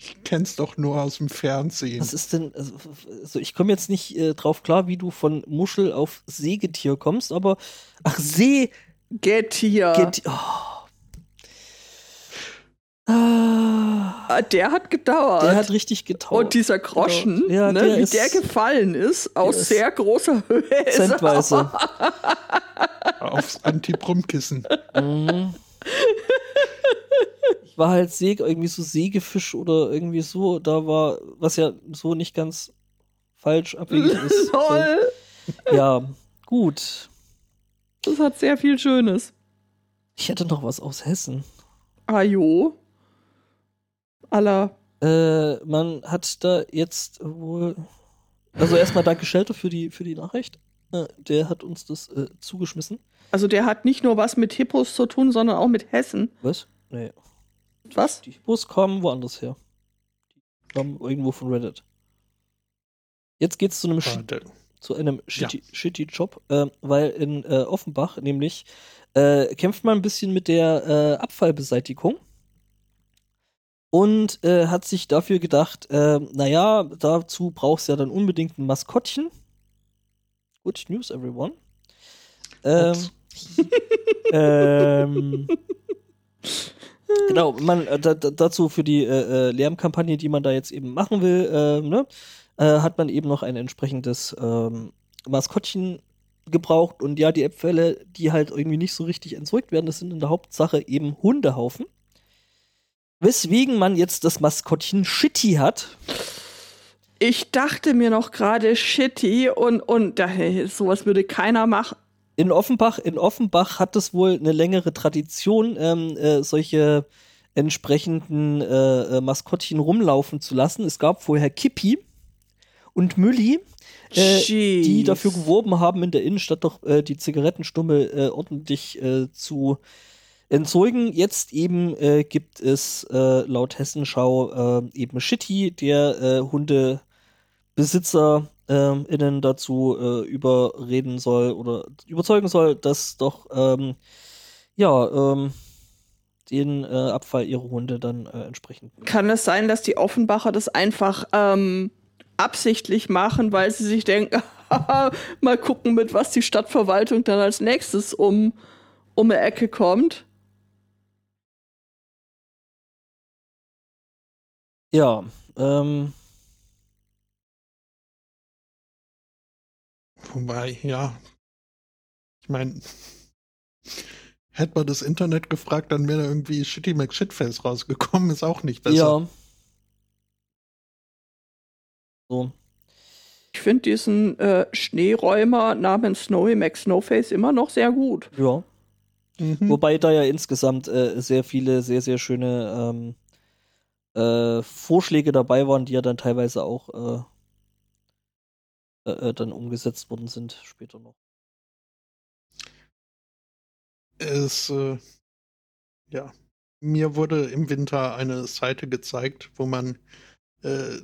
ich kenn's doch nur aus dem Fernsehen. Was ist denn, also, also ich komme jetzt nicht äh, drauf klar, wie du von Muschel auf Sägetier kommst, aber ach, See Getier. geht. Oh. Ah, Der hat gedauert. der hat richtig getauert. Und dieser Groschen, Genau. Ja, ne, der wie ist- der gefallen ist, aus ist sehr großer Höhe. ist Zentweise. Aufs Anti-Brummkissen. Mhm. Ich war halt Säge, irgendwie so Sägefisch oder irgendwie so, da war, was ja so nicht ganz falsch abwegig ist. Toll. Ja, gut. Das hat sehr viel Schönes. Ich hätte noch was aus Hessen. Ajo. Aller. Äh, man hat da jetzt wohl. Also erstmal danke Shelter für die, für die Nachricht. Äh, der hat uns das äh, zugeschmissen. Also der hat nicht nur was mit Hippos zu tun, sondern auch mit Hessen. Was? Nee. Was? Die Bus kamen woanders her. Die kamen irgendwo von Reddit. Jetzt geht's zu einem Sch Warte. zu einem shitty, shitty Job, äh, weil in äh, Offenbach nämlich äh, kämpft man ein bisschen mit der äh, Abfallbeseitigung und äh, hat sich dafür gedacht, äh, naja, dazu brauchst du ja dann unbedingt ein Maskottchen. Good news, everyone. Ähm, ähm, genau, man, äh, da, da, dazu für die äh, äh, Lärmkampagne, die man da jetzt eben machen will, äh, ne, äh, hat man eben noch ein entsprechendes ähm, Maskottchen gebraucht. Und ja, die Äpfelle, die halt irgendwie nicht so richtig entsorgt werden, das sind in der Hauptsache eben Hundehaufen. Weswegen man jetzt das Maskottchen Shitty hat. Ich dachte mir noch gerade shitty und, und da, sowas würde keiner machen. In Offenbach, in Offenbach hat es wohl eine längere Tradition, ähm, äh, solche entsprechenden äh, äh, Maskottchen rumlaufen zu lassen. Es gab vorher Kippi und Mülli, äh, die dafür geworben haben, in der Innenstadt doch äh, die Zigarettenstummel äh, ordentlich äh, zu entsorgen. Jetzt eben gibt es laut Hessenschau eben Shitty, der Hundebesitzer äh, innen dazu äh, überreden soll oder überzeugen soll, dass doch ähm, ja ähm, den äh, Abfall ihrer Hunde dann äh, entsprechend. Kann es sein, dass die Offenbacher das einfach ähm, absichtlich machen, weil sie sich denken, mal gucken, mit was die Stadtverwaltung dann als nächstes um, um die Ecke kommt? Ja, ähm. Wobei, ja. Ich meine, hätte man das Internet gefragt, dann wäre irgendwie Shitty McShitface rausgekommen, ist auch nicht besser. Ja. So. Ich finde diesen äh, Schneeräumer namens Snowy McSnowface immer noch sehr gut. Ja. Mhm. Wobei da ja insgesamt äh, sehr viele, sehr, sehr schöne ähm, äh, Vorschläge dabei waren, die ja dann teilweise auch äh, äh, äh, dann umgesetzt worden sind später noch. Es, äh, ja, mir wurde im Winter eine Seite gezeigt, wo man äh,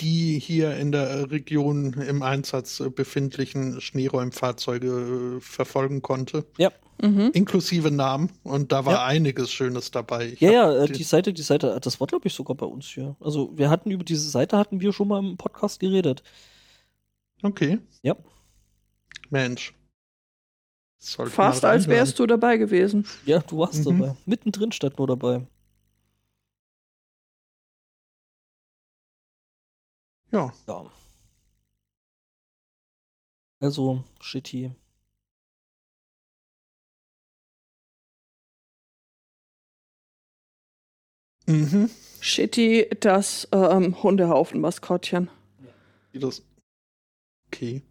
die hier in der Region im Einsatz befindlichen Schneeräumfahrzeuge verfolgen konnte. Ja. Mhm. Inklusive Namen. Und da war ja. einiges Schönes dabei. Ich ja, ja, äh, die, die Seite, die Seite, das war, glaube ich, sogar bei uns hier. Also wir hatten über diese Seite hatten wir schon mal im Podcast geredet. Okay. Ja. Mensch. Fast als wärst du dabei gewesen. Ja, du warst mhm. dabei. Mittendrin statt nur dabei. Ja. Ja. Also, shitty. Mhm. Shitty, das ähm, Hundehaufen-Maskottchen. Das. Okay.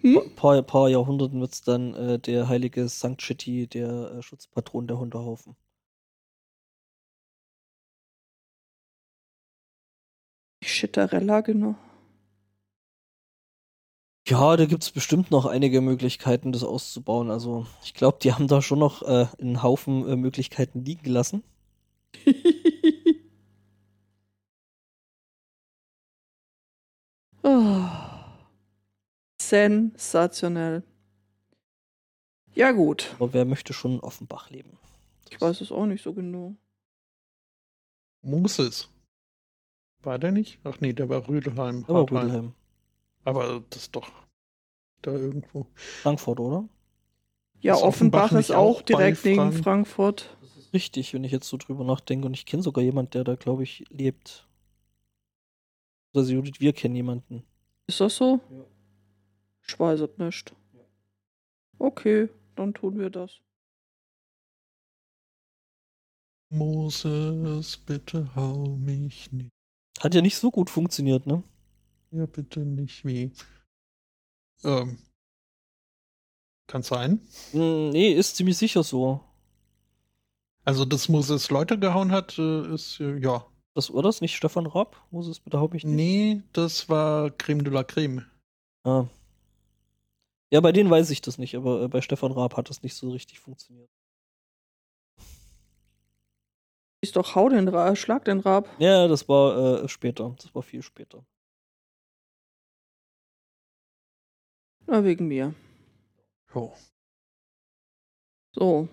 Hm? Ein paar, paar Jahrhunderten wird es dann äh, der heilige Sankt Shitty, der äh, Schutzpatron der Hundehaufen. Shitterella, genau. Ja, da gibt es bestimmt noch einige Möglichkeiten, das auszubauen. Also ich glaube, die haben da schon noch äh, einen Haufen äh, Möglichkeiten liegen gelassen. oh. Sensationell. Ja, gut. Aber wer möchte schon in Offenbach leben? Ich weiß es auch nicht so genau. Muss es. War der nicht? Ach nee, der war Rüdelheim. Aber Rüdelheim. Aber das ist doch da irgendwo. Frankfurt, oder? Ja, Offenbach, Offenbach ist auch direkt neben Frank Frankfurt. Das ist richtig, wenn ich jetzt so drüber nachdenke. Und ich kenne sogar jemanden, der da, glaube ich, lebt. Also Judith, wir kennen jemanden. Ist das so? Ja. Ich weiß es nicht. Okay, dann tun wir das. Moses, bitte hau mich nicht. Hat ja nicht so gut funktioniert, ne? Ja, bitte nicht wie. Ähm. Kann sein. Hm, nee, ist ziemlich sicher so. Also, dass Moses Leute gehauen hat, äh, ist, äh, ja. Das war das nicht Stefan Raab? Moses, bitte hau mich nicht. Nee, das war Creme de la Creme. Ah. Ja, bei denen weiß ich das nicht, aber äh, bei Stefan Raab hat das nicht so richtig funktioniert. Ist doch Hau den Raab, Schlag den Raab. Ja, das war äh, später. Das war viel später. Na, wegen mir. Oh. So.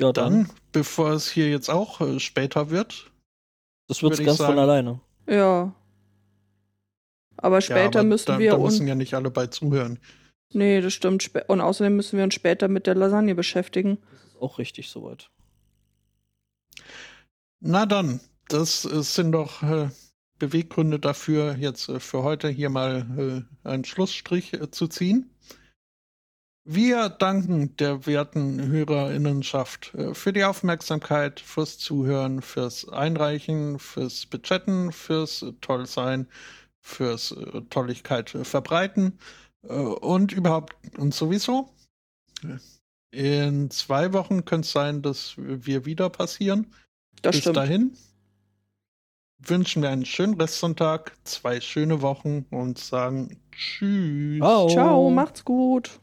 Ja, dann, dann, bevor es hier jetzt auch äh, später wird. Das wird ganz sagen, von alleine. Ja. Aber später ja, aber müssen da, wir. Da müssen ja nicht alle bei zuhören. Nee, das stimmt. Und außerdem müssen wir uns später mit der Lasagne beschäftigen. Das ist auch richtig soweit. Na dann, das äh, sind doch äh, Beweggründe dafür, jetzt äh, für heute hier mal äh, einen Schlussstrich zu ziehen. Wir danken der werten Hörerinnenschaft für die Aufmerksamkeit, fürs Zuhören, fürs Einreichen, fürs Bechatten, fürs Tollsein fürs Tolligkeit verbreiten und überhaupt und sowieso. In zwei Wochen könnte es sein, dass wir wieder passieren. Das Bis stimmt. dahin wünschen wir einen schönen Restsonntag, zwei schöne Wochen und sagen Tschüss. Ciao. Ciao, macht's gut.